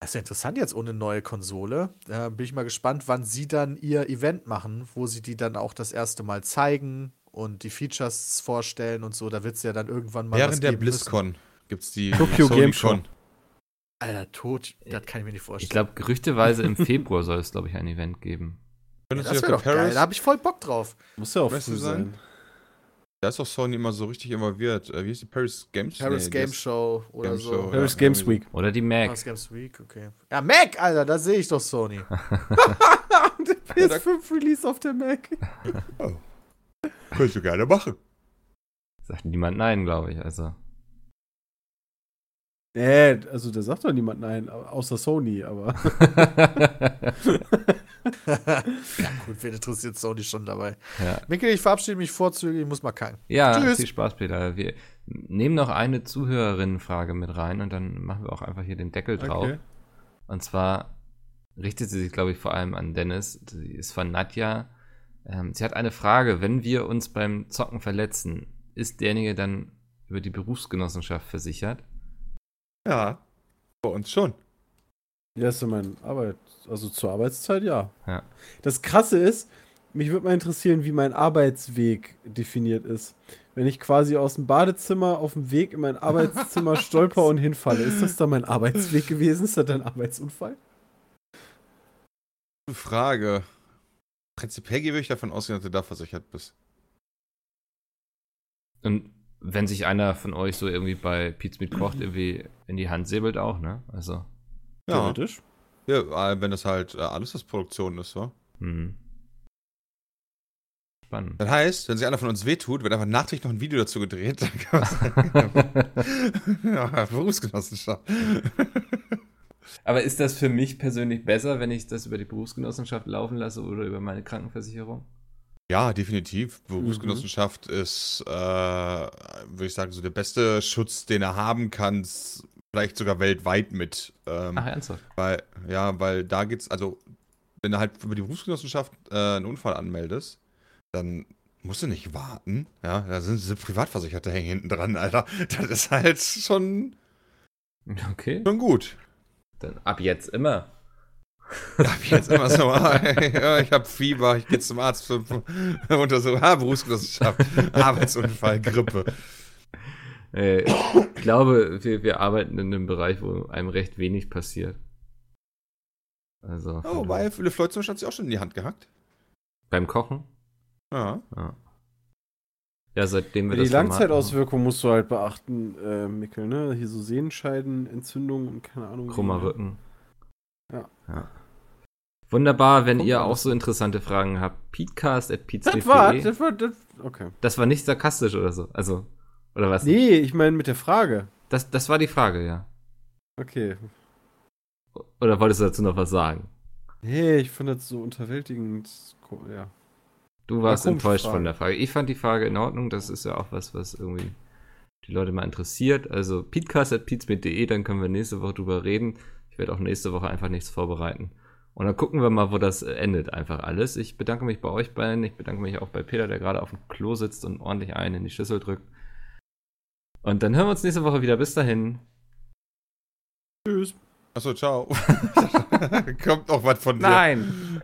Das ist ja interessant jetzt ohne neue Konsole. Da bin ich mal gespannt, wann sie dann ihr Event machen, wo sie die dann auch das erste Mal zeigen und die Features vorstellen und so. Da wird es ja dann irgendwann mal. Während der. BlizzCon gibt es die Tokyo Game Show. Con. Alter, tot. Das kann ich mir nicht vorstellen. Ich glaube, gerüchteweise im [laughs] Februar soll es, glaube ich, ein Event geben. Könntest das wäre doch der geil. Paris, Da habe ich voll Bock drauf. Muss ja auch früh sein? sein. da ist doch Sony immer so richtig involviert. Äh, Wie ist die Paris Games? Paris Nee, Game Show oder Game so. Show, Paris Ja, Games Week. Oder die Mac. Paris Games Week, okay. Ja, Mac, Alter, da sehe ich doch Sony. [laughs] [laughs] der PS5 Release auf der Mac. Könntest du gerne machen. Sagt niemand nein, glaube ich. Also. Nee, also da sagt doch niemand nein, au- außer Sony, aber. [laughs] [laughs] ja, gut, wen interessiert Sony schon dabei? ja. Mikkel, ich verabschiede mich vorzüglich, ich muss mal kacken. ja, Tschüss. viel Spaß, Peter. Wir nehmen noch eine Zuhörerinnenfrage mit rein und dann machen wir auch einfach hier den Deckel drauf. Okay. Und zwar richtet sie sich, glaube ich, vor allem an Dennis. Sie ist von Nadja. Ähm, sie hat eine Frage. Wenn wir uns beim Zocken verletzen, ist derjenige dann über die Berufsgenossenschaft versichert? Ja. Bei uns schon. Ja, ist ja mein Arbeit, also zur Arbeitszeit, ja. Ja. Das Krasse ist, mich würde mal interessieren, wie mein Arbeitsweg definiert ist. Wenn ich quasi aus dem Badezimmer auf dem Weg in mein Arbeitszimmer [laughs] stolper und hinfalle, ist das dann mein Arbeitsweg gewesen? Ist das dann ein Arbeitsunfall? Gute Frage. Prinzipiell gehe ich davon ausgehen, dass du da versichert bist. Und wenn sich einer von euch so irgendwie bei Pizza mit kocht, irgendwie in die Hand säbelt auch, ne? Also. Ja. Theoretisch. Ja, äh, wenn das halt äh, alles aus Produktion ist, so. Hm. Spannend. Das heißt, wenn sich einer von uns wehtut, wird einfach nachträglich noch ein Video dazu gedreht. [laughs] Dann kann man sagen, ja, [laughs] Berufsgenossenschaft. Aber ist das für mich persönlich besser, wenn ich das über die Berufsgenossenschaft laufen lasse oder über meine Krankenversicherung? Ja, definitiv. Berufsgenossenschaft ist, äh, würde ich sagen, so der beste Schutz, den er haben kann, vielleicht sogar weltweit mit. Ähm, Ach, ernsthaft? Weil, ja, weil da geht's, also, wenn du halt über die Berufsgenossenschaft äh, einen Unfall anmeldest, dann musst du nicht warten. Ja, da sind diese Privatversicherte hängen hinten dran, Alter. Das ist halt schon, Okay. schon gut. Dann ab jetzt immer. Da hab ich jetzt immer so, [laughs] ja, ich hab Fieber, ich gehe zum Arzt für [laughs] Untersuchung, ah, Berufsgenossenschaft, [laughs] Arbeitsunfall, Grippe. Äh, ich glaube, wir, wir arbeiten in einem Bereich, wo einem recht wenig passiert. Also. Oh, Philipp Floyd zum Beispiel hat sich auch schon in die Hand gehackt. Beim Kochen? Ja. Ja. Ja, seitdem wir Die das Format Langzeitauswirkungen musst du halt beachten, äh, Mikkel, ne? Hier so Sehenscheiden, Entzündungen und keine Ahnung. Krummer Rücken. Ja. ja. Wunderbar, wenn Kommt ihr auch so interessante Fragen habt. Peatcast at Das war, das war, das, okay. Das war nicht sarkastisch oder so. Also, oder was? Nee, ich meine mit der Frage. Das, das war die Frage, ja. Okay. Oder wolltest du dazu noch was sagen? Nee, ich fand das so unterwältigend. Ja. Du warst enttäuscht Frage. von der Frage. Ich fand die Frage in Ordnung. Das ist ja auch was, was irgendwie die Leute mal interessiert. Also peatcast.peatsmit.de, dann können wir nächste Woche drüber reden. Ich werde auch nächste Woche einfach nichts vorbereiten. Und dann gucken wir mal, wo das äh, endet einfach alles. Ich bedanke mich bei euch beiden. Ich bedanke mich auch bei Peter, der gerade auf dem Klo sitzt und ordentlich einen in die Schüssel drückt. Und dann hören wir uns nächste Woche wieder. Bis dahin. Tschüss. Achso, ciao. [laughs] Kommt noch was von dir. Nein!